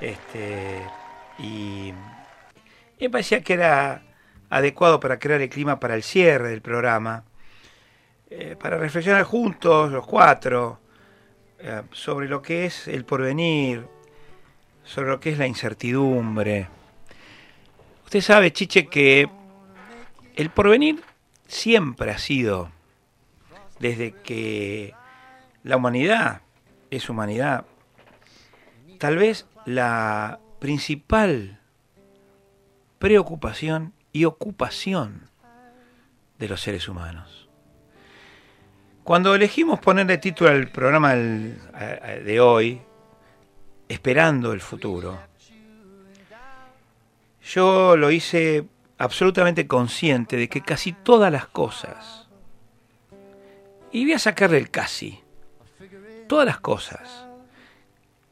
Este, y me parecía que era adecuado para crear el clima para el cierre del programa, eh, para reflexionar juntos, los cuatro, eh, sobre lo que es el porvenir, sobre lo que es la incertidumbre. Usted sabe, Chiche, que el porvenir siempre ha sido, desde que la humanidad es humanidad, tal vez la principal preocupación y ocupación de los seres humanos. Cuando elegimos ponerle título al programa de hoy, Esperando el futuro, yo lo hice absolutamente consciente de que casi todas las cosas, y voy a sacarle el casi, todas las cosas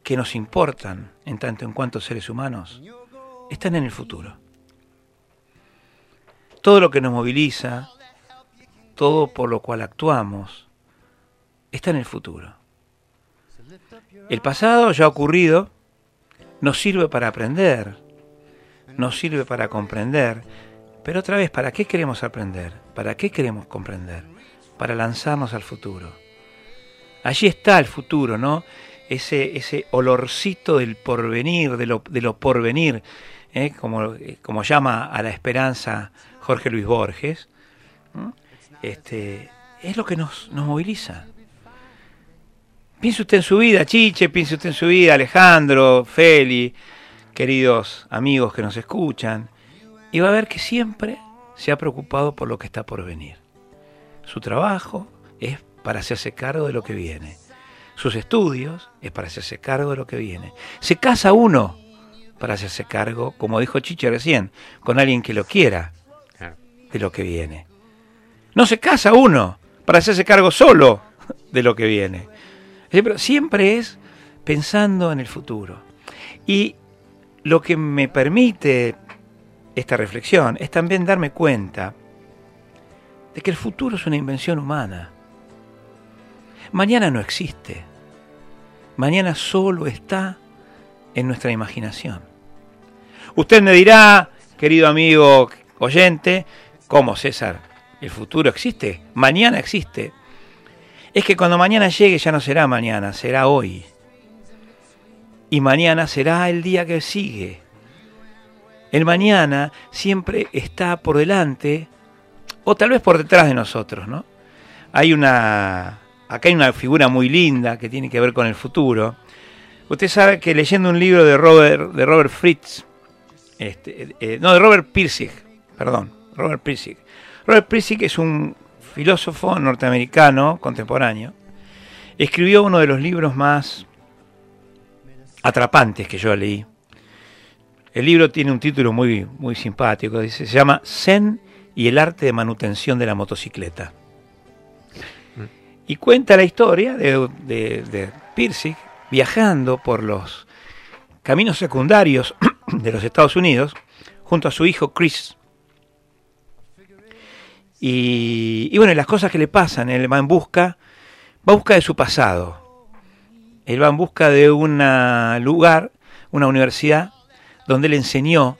que nos importan en tanto en cuanto seres humanos, están en el futuro. Todo lo que nos moviliza, todo por lo cual actuamos, está en el futuro. El pasado ya ocurrido, nos sirve para aprender, nos sirve para comprender, pero otra vez, ¿para qué queremos aprender? ¿Para qué queremos comprender? Para lanzarnos al futuro. Allí está el futuro, ¿no? ese, olorcito del porvenir, de lo, de lo porvenir, ¿eh? como, como llama a la esperanza Jorge Luis Borges, este, es lo que nos, nos moviliza. Piense usted en su vida, Chiche, piense usted en su vida, Alejandro, Feli, queridos amigos que nos escuchan, y va a ver que siempre se ha preocupado por lo que está por venir. Su trabajo es para hacerse cargo de lo que viene. Sus estudios es para hacerse cargo de lo que viene. Se casa uno para hacerse cargo, como dijo Chiche recién, con alguien que lo quiera de lo que viene. No se casa uno para hacerse cargo solo de lo que viene. Pero siempre es pensando en el futuro. Y lo que me permite esta reflexión es también darme cuenta de que el futuro es una invención humana. Mañana no existe. Mañana solo está en nuestra imaginación. Usted me dirá, querido amigo oyente, ¿cómo César? ¿El futuro existe? Mañana existe. Es que cuando mañana llegue ya no será mañana, será hoy. Y mañana será el día que sigue. El mañana siempre está por delante o tal vez por detrás de nosotros, ¿no? Hay una acá hay una figura muy linda que tiene que ver con el futuro. Usted sabe que leyendo un libro de Robert de Robert Fritz, este, eh, no de Robert Pirsig, perdón, Robert Pirsig. Robert Pirsig es un filósofo norteamericano contemporáneo. Escribió uno de los libros más atrapantes que yo leí. El libro tiene un título muy, muy simpático, dice, se llama Zen y el arte de manutención de la motocicleta. Y cuenta la historia de, de, de Pirsig viajando por los caminos secundarios de los Estados Unidos junto a su hijo Chris. Y, y bueno, las cosas que le pasan, él va en busca, va en busca de su pasado. Él va en busca de un lugar, una universidad, donde él enseñó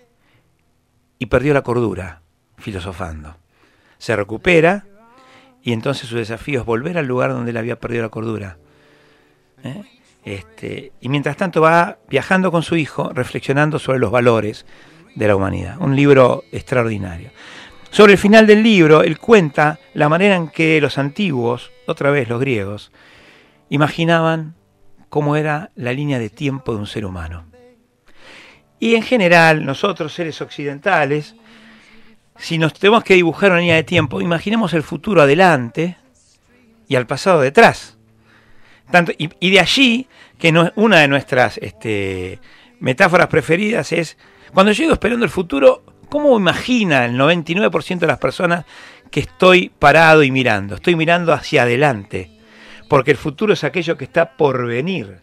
y perdió la cordura filosofando. Se recupera y entonces su desafío es volver al lugar donde él había perdido la cordura. ¿Eh? Este, y mientras tanto va viajando con su hijo, reflexionando sobre los valores de la humanidad. Un libro extraordinario. Sobre el final del libro, él cuenta la manera en que los antiguos, otra vez los griegos, imaginaban cómo era la línea de tiempo de un ser humano. Y en general, nosotros, seres occidentales, si nos tenemos que dibujar una línea de tiempo, imaginemos el futuro adelante y al pasado detrás. Tanto, y, de allí que no, una de nuestras este, metáforas preferidas es, cuando llego esperando el futuro, ¿cómo imagina el 99% de las personas que estoy parado y mirando? Estoy mirando hacia adelante, porque el futuro es aquello que está por venir.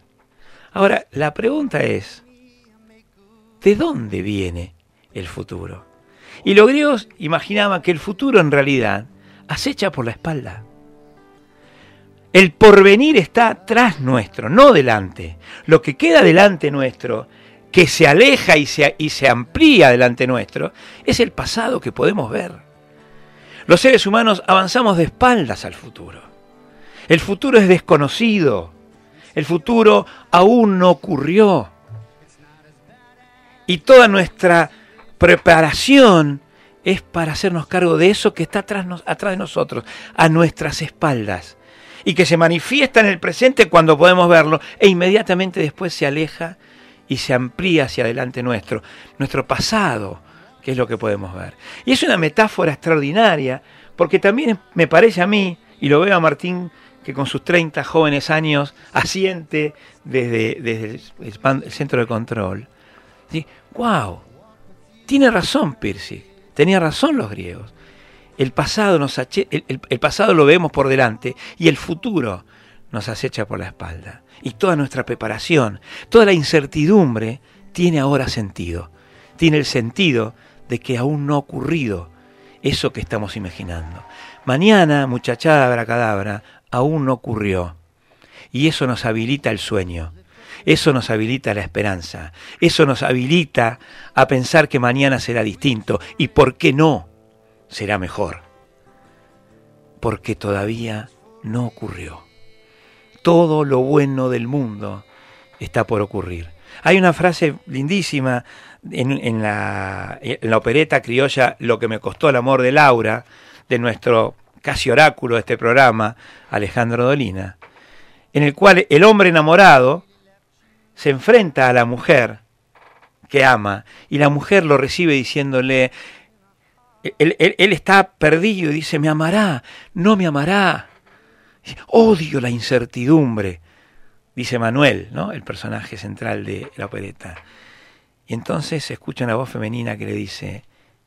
Ahora, la pregunta es, ¿de dónde viene el futuro? Y los griegos imaginaban que el futuro en realidad acecha por la espalda. El porvenir está tras nuestro, no delante. Lo que queda delante nuestro, que se aleja y se, y se amplía delante nuestro, es el pasado que podemos ver. Los seres humanos avanzamos de espaldas al futuro. El futuro es desconocido. El futuro aún no ocurrió. Y toda nuestra preparación es para hacernos cargo de eso que está atrás, atrás de nosotros, a nuestras espaldas, y que se manifiesta en el presente cuando podemos verlo, e inmediatamente después se aleja y se amplía hacia adelante nuestro, nuestro pasado, que es lo que podemos ver. Y es una metáfora extraordinaria, porque también me parece a mí, y lo veo a Martín, que con sus 30 jóvenes años asiente desde, desde el, centro de control. ¿Sí? ¡Wow! Tiene razón Percy, tenía razón los griegos. El pasado, nos el, el, pasado lo vemos por delante y el futuro nos acecha por la espalda. Y toda nuestra preparación, toda la incertidumbre tiene ahora sentido. Tiene el sentido de que aún no ha ocurrido eso que estamos imaginando. Mañana, muchachada abracadabra, aún no ocurrió. Y eso nos habilita el sueño. Eso nos habilita la esperanza. Eso nos habilita a pensar que mañana será distinto. Y por qué no será mejor. Porque todavía no ocurrió. Todo lo bueno del mundo está por ocurrir. Hay una frase lindísima en, la, en la opereta criolla Lo que me costó el amor de Laura, de nuestro casi oráculo de este programa, Alejandro Dolina, en el cual el hombre enamorado se enfrenta a la mujer que ama y la mujer lo recibe diciéndole, él- él está perdido y dice, me amará, no me amará. Odio la incertidumbre, dice Manuel, ¿no? el personaje central de la opereta. Y entonces se escucha una voz femenina que le dice,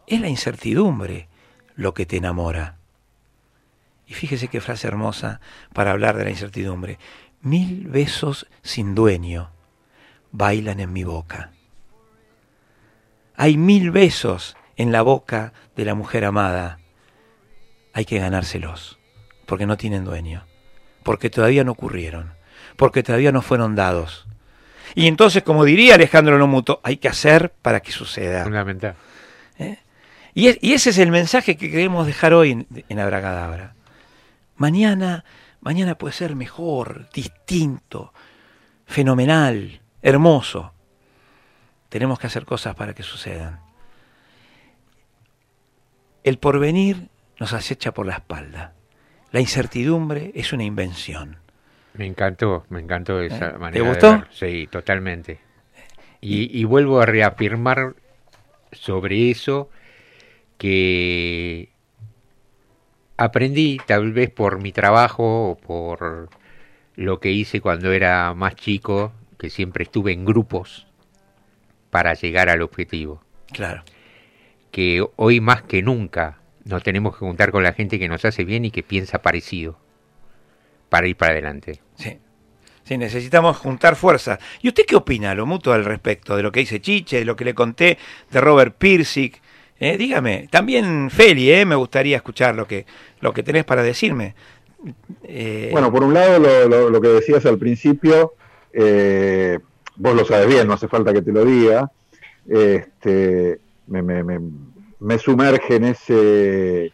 es la incertidumbre lo que te enamora. Y fíjese qué frase hermosa para hablar de la incertidumbre. Mil besos sin dueño bailan en mi boca. Hay mil besos en la boca de la mujer amada. Hay que ganárselos, porque no tienen dueño, porque todavía no ocurrieron, porque todavía no fueron dados. Y entonces, como diría Alejandro Lomuto, hay que hacer para que suceda. Fundamental. ¿Eh? Y, es- y ese es el mensaje que queremos dejar hoy en, en Abracadabra. Mañana, mañana puede ser mejor, distinto, fenomenal, hermoso. Tenemos que hacer cosas para que sucedan. El porvenir nos acecha por la espalda. La incertidumbre es una invención. Me encantó, me encantó esa ¿Eh? manera. ¿Te de gustó? ver. Sí, totalmente. Y, y vuelvo a reafirmar sobre eso que aprendí, tal vez por mi trabajo o por lo que hice cuando era más chico, que siempre estuve en grupos para llegar al objetivo. Claro. Que hoy más que nunca nos tenemos que juntar con la gente que nos hace bien y que piensa parecido para ir para adelante. Sí. Sí, necesitamos juntar fuerzas. ¿Y usted qué opina, lo mutuo, al respecto de lo que dice Chiche, de lo que le conté de Robert Pirsic? Eh, dígame, también Feli, eh, me gustaría escuchar lo que, lo que tenés para decirme. Eh, Bueno, por un lado, lo, lo- lo que decías al principio, eh, vos lo sabes bien, no hace falta que te lo diga, este, me, me- me- me sumerge en ese,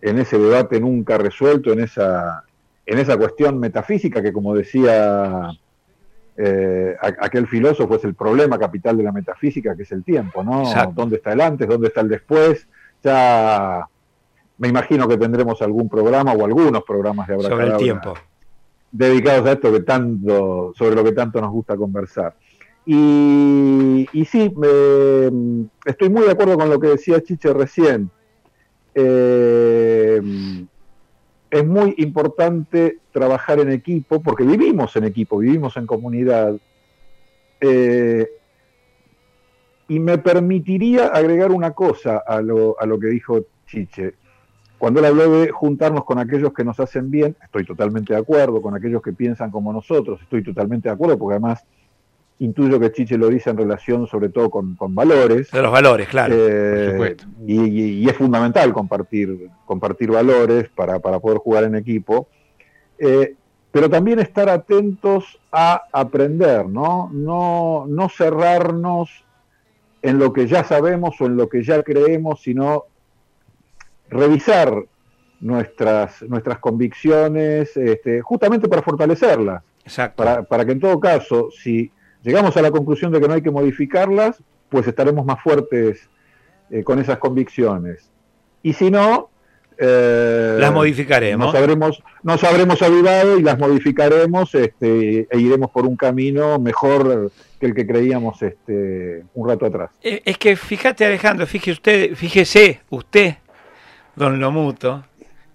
en ese debate nunca resuelto, en esa, en esa cuestión metafísica que, como decía eh, aquel filósofo, es el problema capital de la metafísica, que es el tiempo, ¿no? Exacto. ¿Dónde está el antes? ¿Dónde está el después? Ya me imagino que tendremos algún programa o algunos programas de sobre el Abracadabra tiempo. dedicados a esto que tanto, sobre lo que tanto nos gusta conversar. Y, sí, me- estoy muy de acuerdo con lo que decía Chiche recién. Eh, es muy importante trabajar en equipo, porque vivimos en equipo, vivimos en comunidad. Eh, y me permitiría agregar una cosa a lo, a lo que dijo Chiche. Cuando él habló de juntarnos con aquellos que nos hacen bien, estoy totalmente de acuerdo, con aquellos que piensan como nosotros, estoy totalmente de acuerdo, porque además intuyo que Chiche lo dice en relación sobre todo con, con valores. De los valores, claro. Eh, por supuesto. y, y- y es fundamental compartir, compartir valores para, para poder jugar en equipo. Eh, pero también estar atentos a aprender, ¿no? No, no cerrarnos en lo que ya sabemos o en lo que ya creemos, sino revisar nuestras, nuestras convicciones, este, justamente para fortalecerlas. Exacto. Para, para que en todo caso, si llegamos a la conclusión de que no hay que modificarlas, pues estaremos más fuertes eh, con esas convicciones. Y si no, eh, Las modificaremos. Nos habremos, nos habremos avivado y las modificaremos este, e iremos por un camino mejor que el que creíamos este, un rato atrás. Eh, Es que fíjate Alejandro, fíjese usted, fíjese usted, don Lomuto,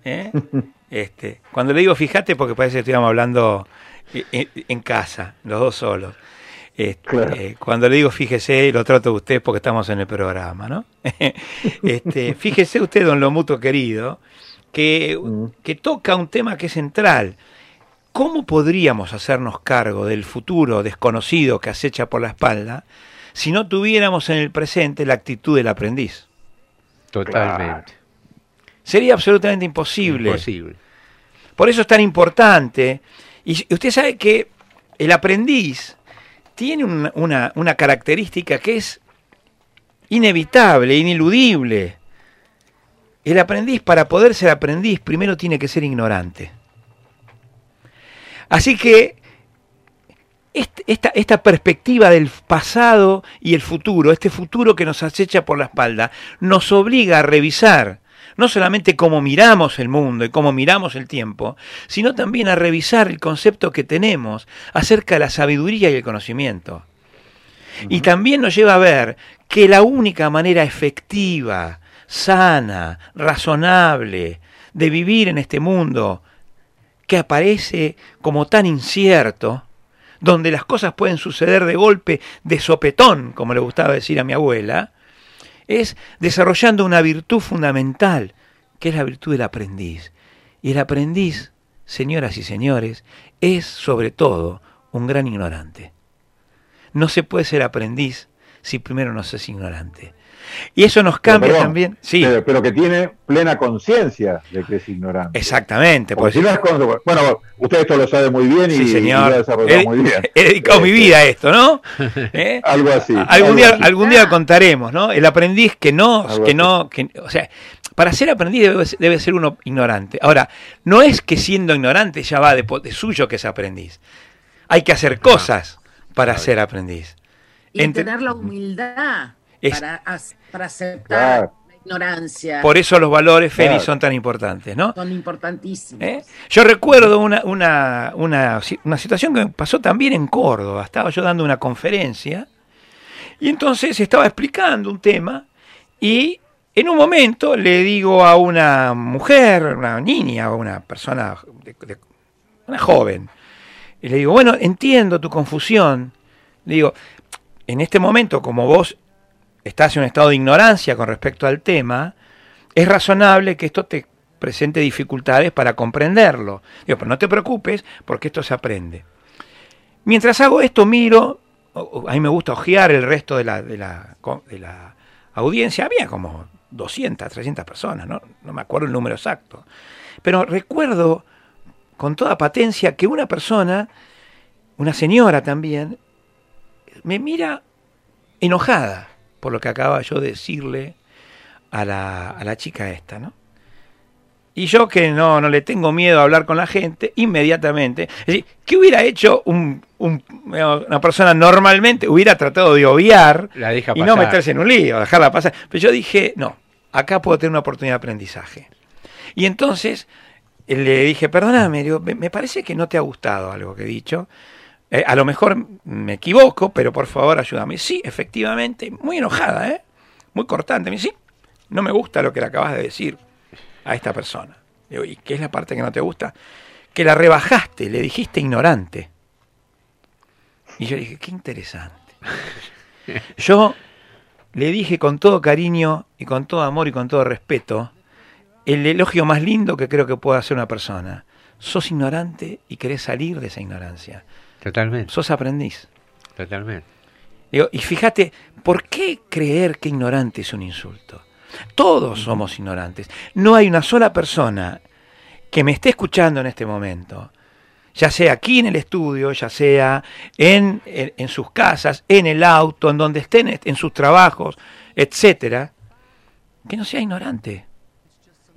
¿eh? este, cuando le digo fíjate porque parece que estuviéramos hablando en, en- en casa, los dos solos. Este, eh, cuando le digo fíjese, lo trato de usted porque estamos en el programa, ¿no? este, fíjese usted, don Lomuto querido, que, que toca un tema que es central. ¿Cómo podríamos hacernos cargo del futuro desconocido que acecha por la espalda si no tuviéramos en el presente la actitud del aprendiz? Totalmente. Sería absolutamente imposible. Imposible. Por eso es tan importante. Y usted sabe que el aprendiz tiene una, una- característica que es inevitable, ineludible. El aprendiz, para poder ser aprendiz, primero tiene que ser ignorante. Así que este- esta, esta perspectiva del pasado y el futuro, este futuro que nos acecha por la espalda, nos obliga a revisar no solamente cómo miramos el mundo y cómo miramos el tiempo, sino también a revisar el concepto que tenemos acerca de la sabiduría y el conocimiento. Y también nos lleva a ver que la única manera efectiva, sana, razonable de vivir en este mundo que aparece como tan incierto, donde las cosas pueden suceder de golpe, de sopetón, como le gustaba decir a mi abuela, es desarrollando una virtud fundamental, que es la virtud del aprendiz. Y el aprendiz, señoras y señores, es sobre todo un gran ignorante. No se puede ser aprendiz si primero no se es ignorante. Y eso nos cambia Perdón, también. Sí, pero que tiene plena conciencia de que es ignorante. exactamente. Porque porque si no es con- bueno, usted esto lo sabe muy bien y, Sí, y señor. lo ha desarrollado He, muy bien. he dedicado mi vida a esto, ¿no? ¿Eh? Algo así. Algún algo día, así. algún día contaremos, ¿no? El aprendiz que no, Algo que así. no, que, o sea, para ser aprendiz debe, debe ser uno ignorante. Ahora, no es que siendo ignorante ya va de, suyo que es aprendiz. Hay que hacer cosas para ser aprendiz. Y Entre- tener la humildad Es- para, aceptar Claro. la ignorancia. Por eso los valores, Claro. son tan importantes, ¿no? Son importantísimos. ¿Eh? Yo recuerdo una, una, una, si- una situación que me pasó también en Córdoba. Estaba yo dando una conferencia y entonces estaba explicando un tema y en un momento le digo a una mujer, una niña, una persona, de- de- una joven, y le digo, bueno, entiendo tu confusión. Le digo, en este momento, como vos estás en un estado de ignorancia con respecto al tema, es razonable que esto te presente dificultades para comprenderlo. Digo, pero no te preocupes porque esto se aprende. Mientras hago esto, miro, a mí me gusta ojear el resto de la, de la, de la audiencia, había como 200, 300 personas, ¿no? no me acuerdo el número exacto. Pero recuerdo con toda patencia que una persona, una señora también, me mira enojada por lo que acaba yo de decirle a la, a la chica esta, ¿no? Y yo que no, no le tengo miedo a hablar con la gente, inmediatamente, es decir, ¿qué hubiera hecho un, un- una persona normalmente? Hubiera tratado de obviar La deja y no meterse en un lío, dejarla pasar. Pero yo dije, no, acá puedo tener una oportunidad de aprendizaje. Y entonces eh, le dije, perdóname, digo, me parece que no te ha gustado algo que he dicho. Eh, a lo mejor me equivoco, pero por favor ayúdame. Sí, efectivamente, muy enojada, ¿eh? Muy cortante. Me dice, sí, no me gusta lo que le acabas de decir a esta persona. Digo, ¿y qué es la parte que no te gusta? Que la rebajaste, le dijiste ignorante. Y yo dije, qué interesante. Yo le dije con todo cariño y con todo amor y con todo respeto el elogio más lindo que creo que puede hacer una persona. Sos ignorante y querés salir de esa ignorancia. Totalmente. Sos aprendiz. Totalmente. Digo, y fíjate, ¿por qué creer que ignorante es un insulto? Todos somos ignorantes. No hay una sola persona que me esté escuchando en este momento, ya sea aquí en el estudio, ya sea en, en- en sus casas, en el auto, en donde estén, en sus trabajos, etcétera, que no sea ignorante.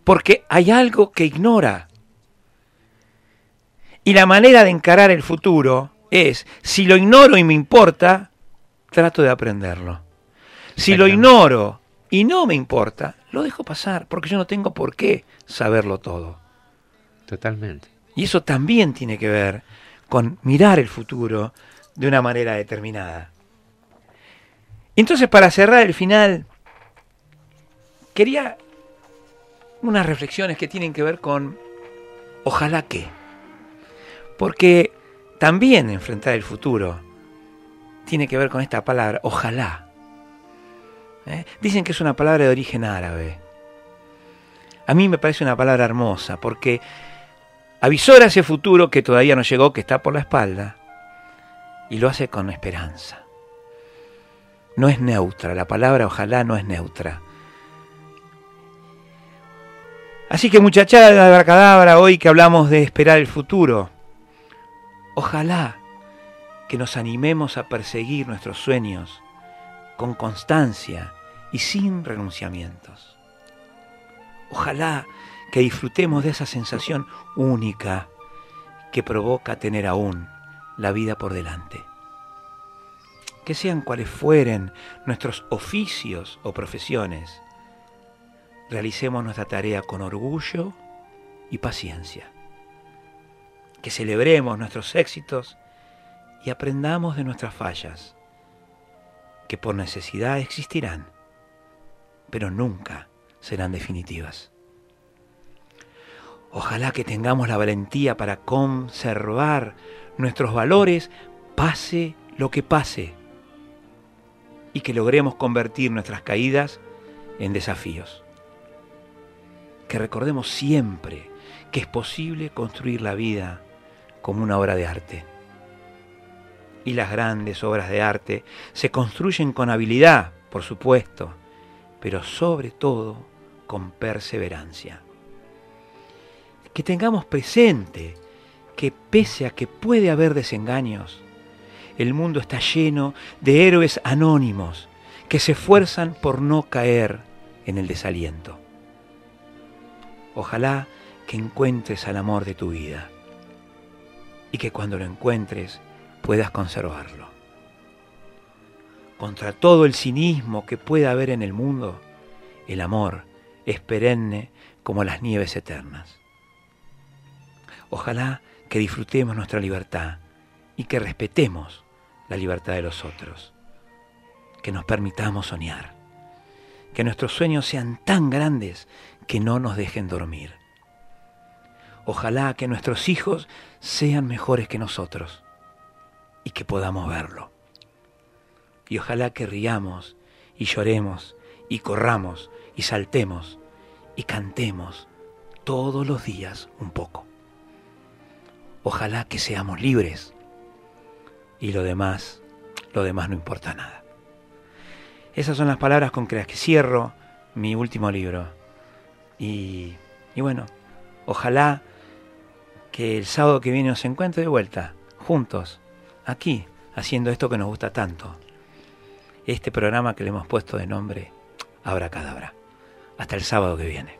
Porque hay algo que ignora. Y la manera de encarar el futuro es, si lo ignoro y me importa, trato de aprenderlo. Si lo ignoro y no me importa, lo dejo pasar, porque yo no tengo por qué saberlo todo. Totalmente. Y eso también tiene que ver con mirar el futuro de una manera determinada. Entonces, para cerrar el final, quería unas reflexiones que tienen que ver con ojalá que. Porque también enfrentar el futuro tiene que ver con esta palabra, ojalá. ¿Eh? Dicen que es una palabra de origen árabe. A mí me parece una palabra hermosa porque avisora ese futuro que todavía no llegó, que está por la espalda, y lo hace con esperanza. No es neutra, la palabra ojalá no es neutra. Así que muchachada de abracadabra, hoy que hablamos de esperar el futuro, ojalá que nos animemos a perseguir nuestros sueños con constancia y sin renunciamientos. Ojalá que disfrutemos de esa sensación única que provoca tener aún la vida por delante. Que sean cuales fueren nuestros oficios o profesiones, realicemos nuestra tarea con orgullo y paciencia. Que celebremos nuestros éxitos y aprendamos de nuestras fallas, que por necesidad existirán, pero nunca serán definitivas. Ojalá que tengamos la valentía para conservar nuestros valores, pase lo que pase, y que logremos convertir nuestras caídas en desafíos. Que recordemos siempre que es posible construir la vida como una obra de arte. Y las grandes obras de arte se construyen con habilidad, por supuesto, pero sobre todo con perseverancia. Que tengamos presente que pese a que puede haber desengaños, el mundo está lleno de héroes anónimos que se esfuerzan por no caer en el desaliento. Ojalá que encuentres al amor de tu vida y que cuando lo encuentres puedas conservarlo. Contra todo el cinismo que pueda haber en el mundo, el amor es perenne como las nieves eternas. Ojalá que disfrutemos nuestra libertad y que respetemos la libertad de los otros. Que nos permitamos soñar. Que nuestros sueños sean tan grandes que no nos dejen dormir. Ojalá que nuestros hijos sean mejores que nosotros y que podamos verlo. Y ojalá que riamos y lloremos y corramos y saltemos y cantemos todos los días un poco. Ojalá que seamos libres y lo demás, lo demás no importa nada. Esas son las palabras con que cierro mi último libro. Y, y bueno, ojalá que el sábado que viene nos encuentre de vuelta, juntos, aquí, haciendo esto que nos gusta tanto. Este programa que le hemos puesto de nombre Abracadabra. Hasta el sábado que viene.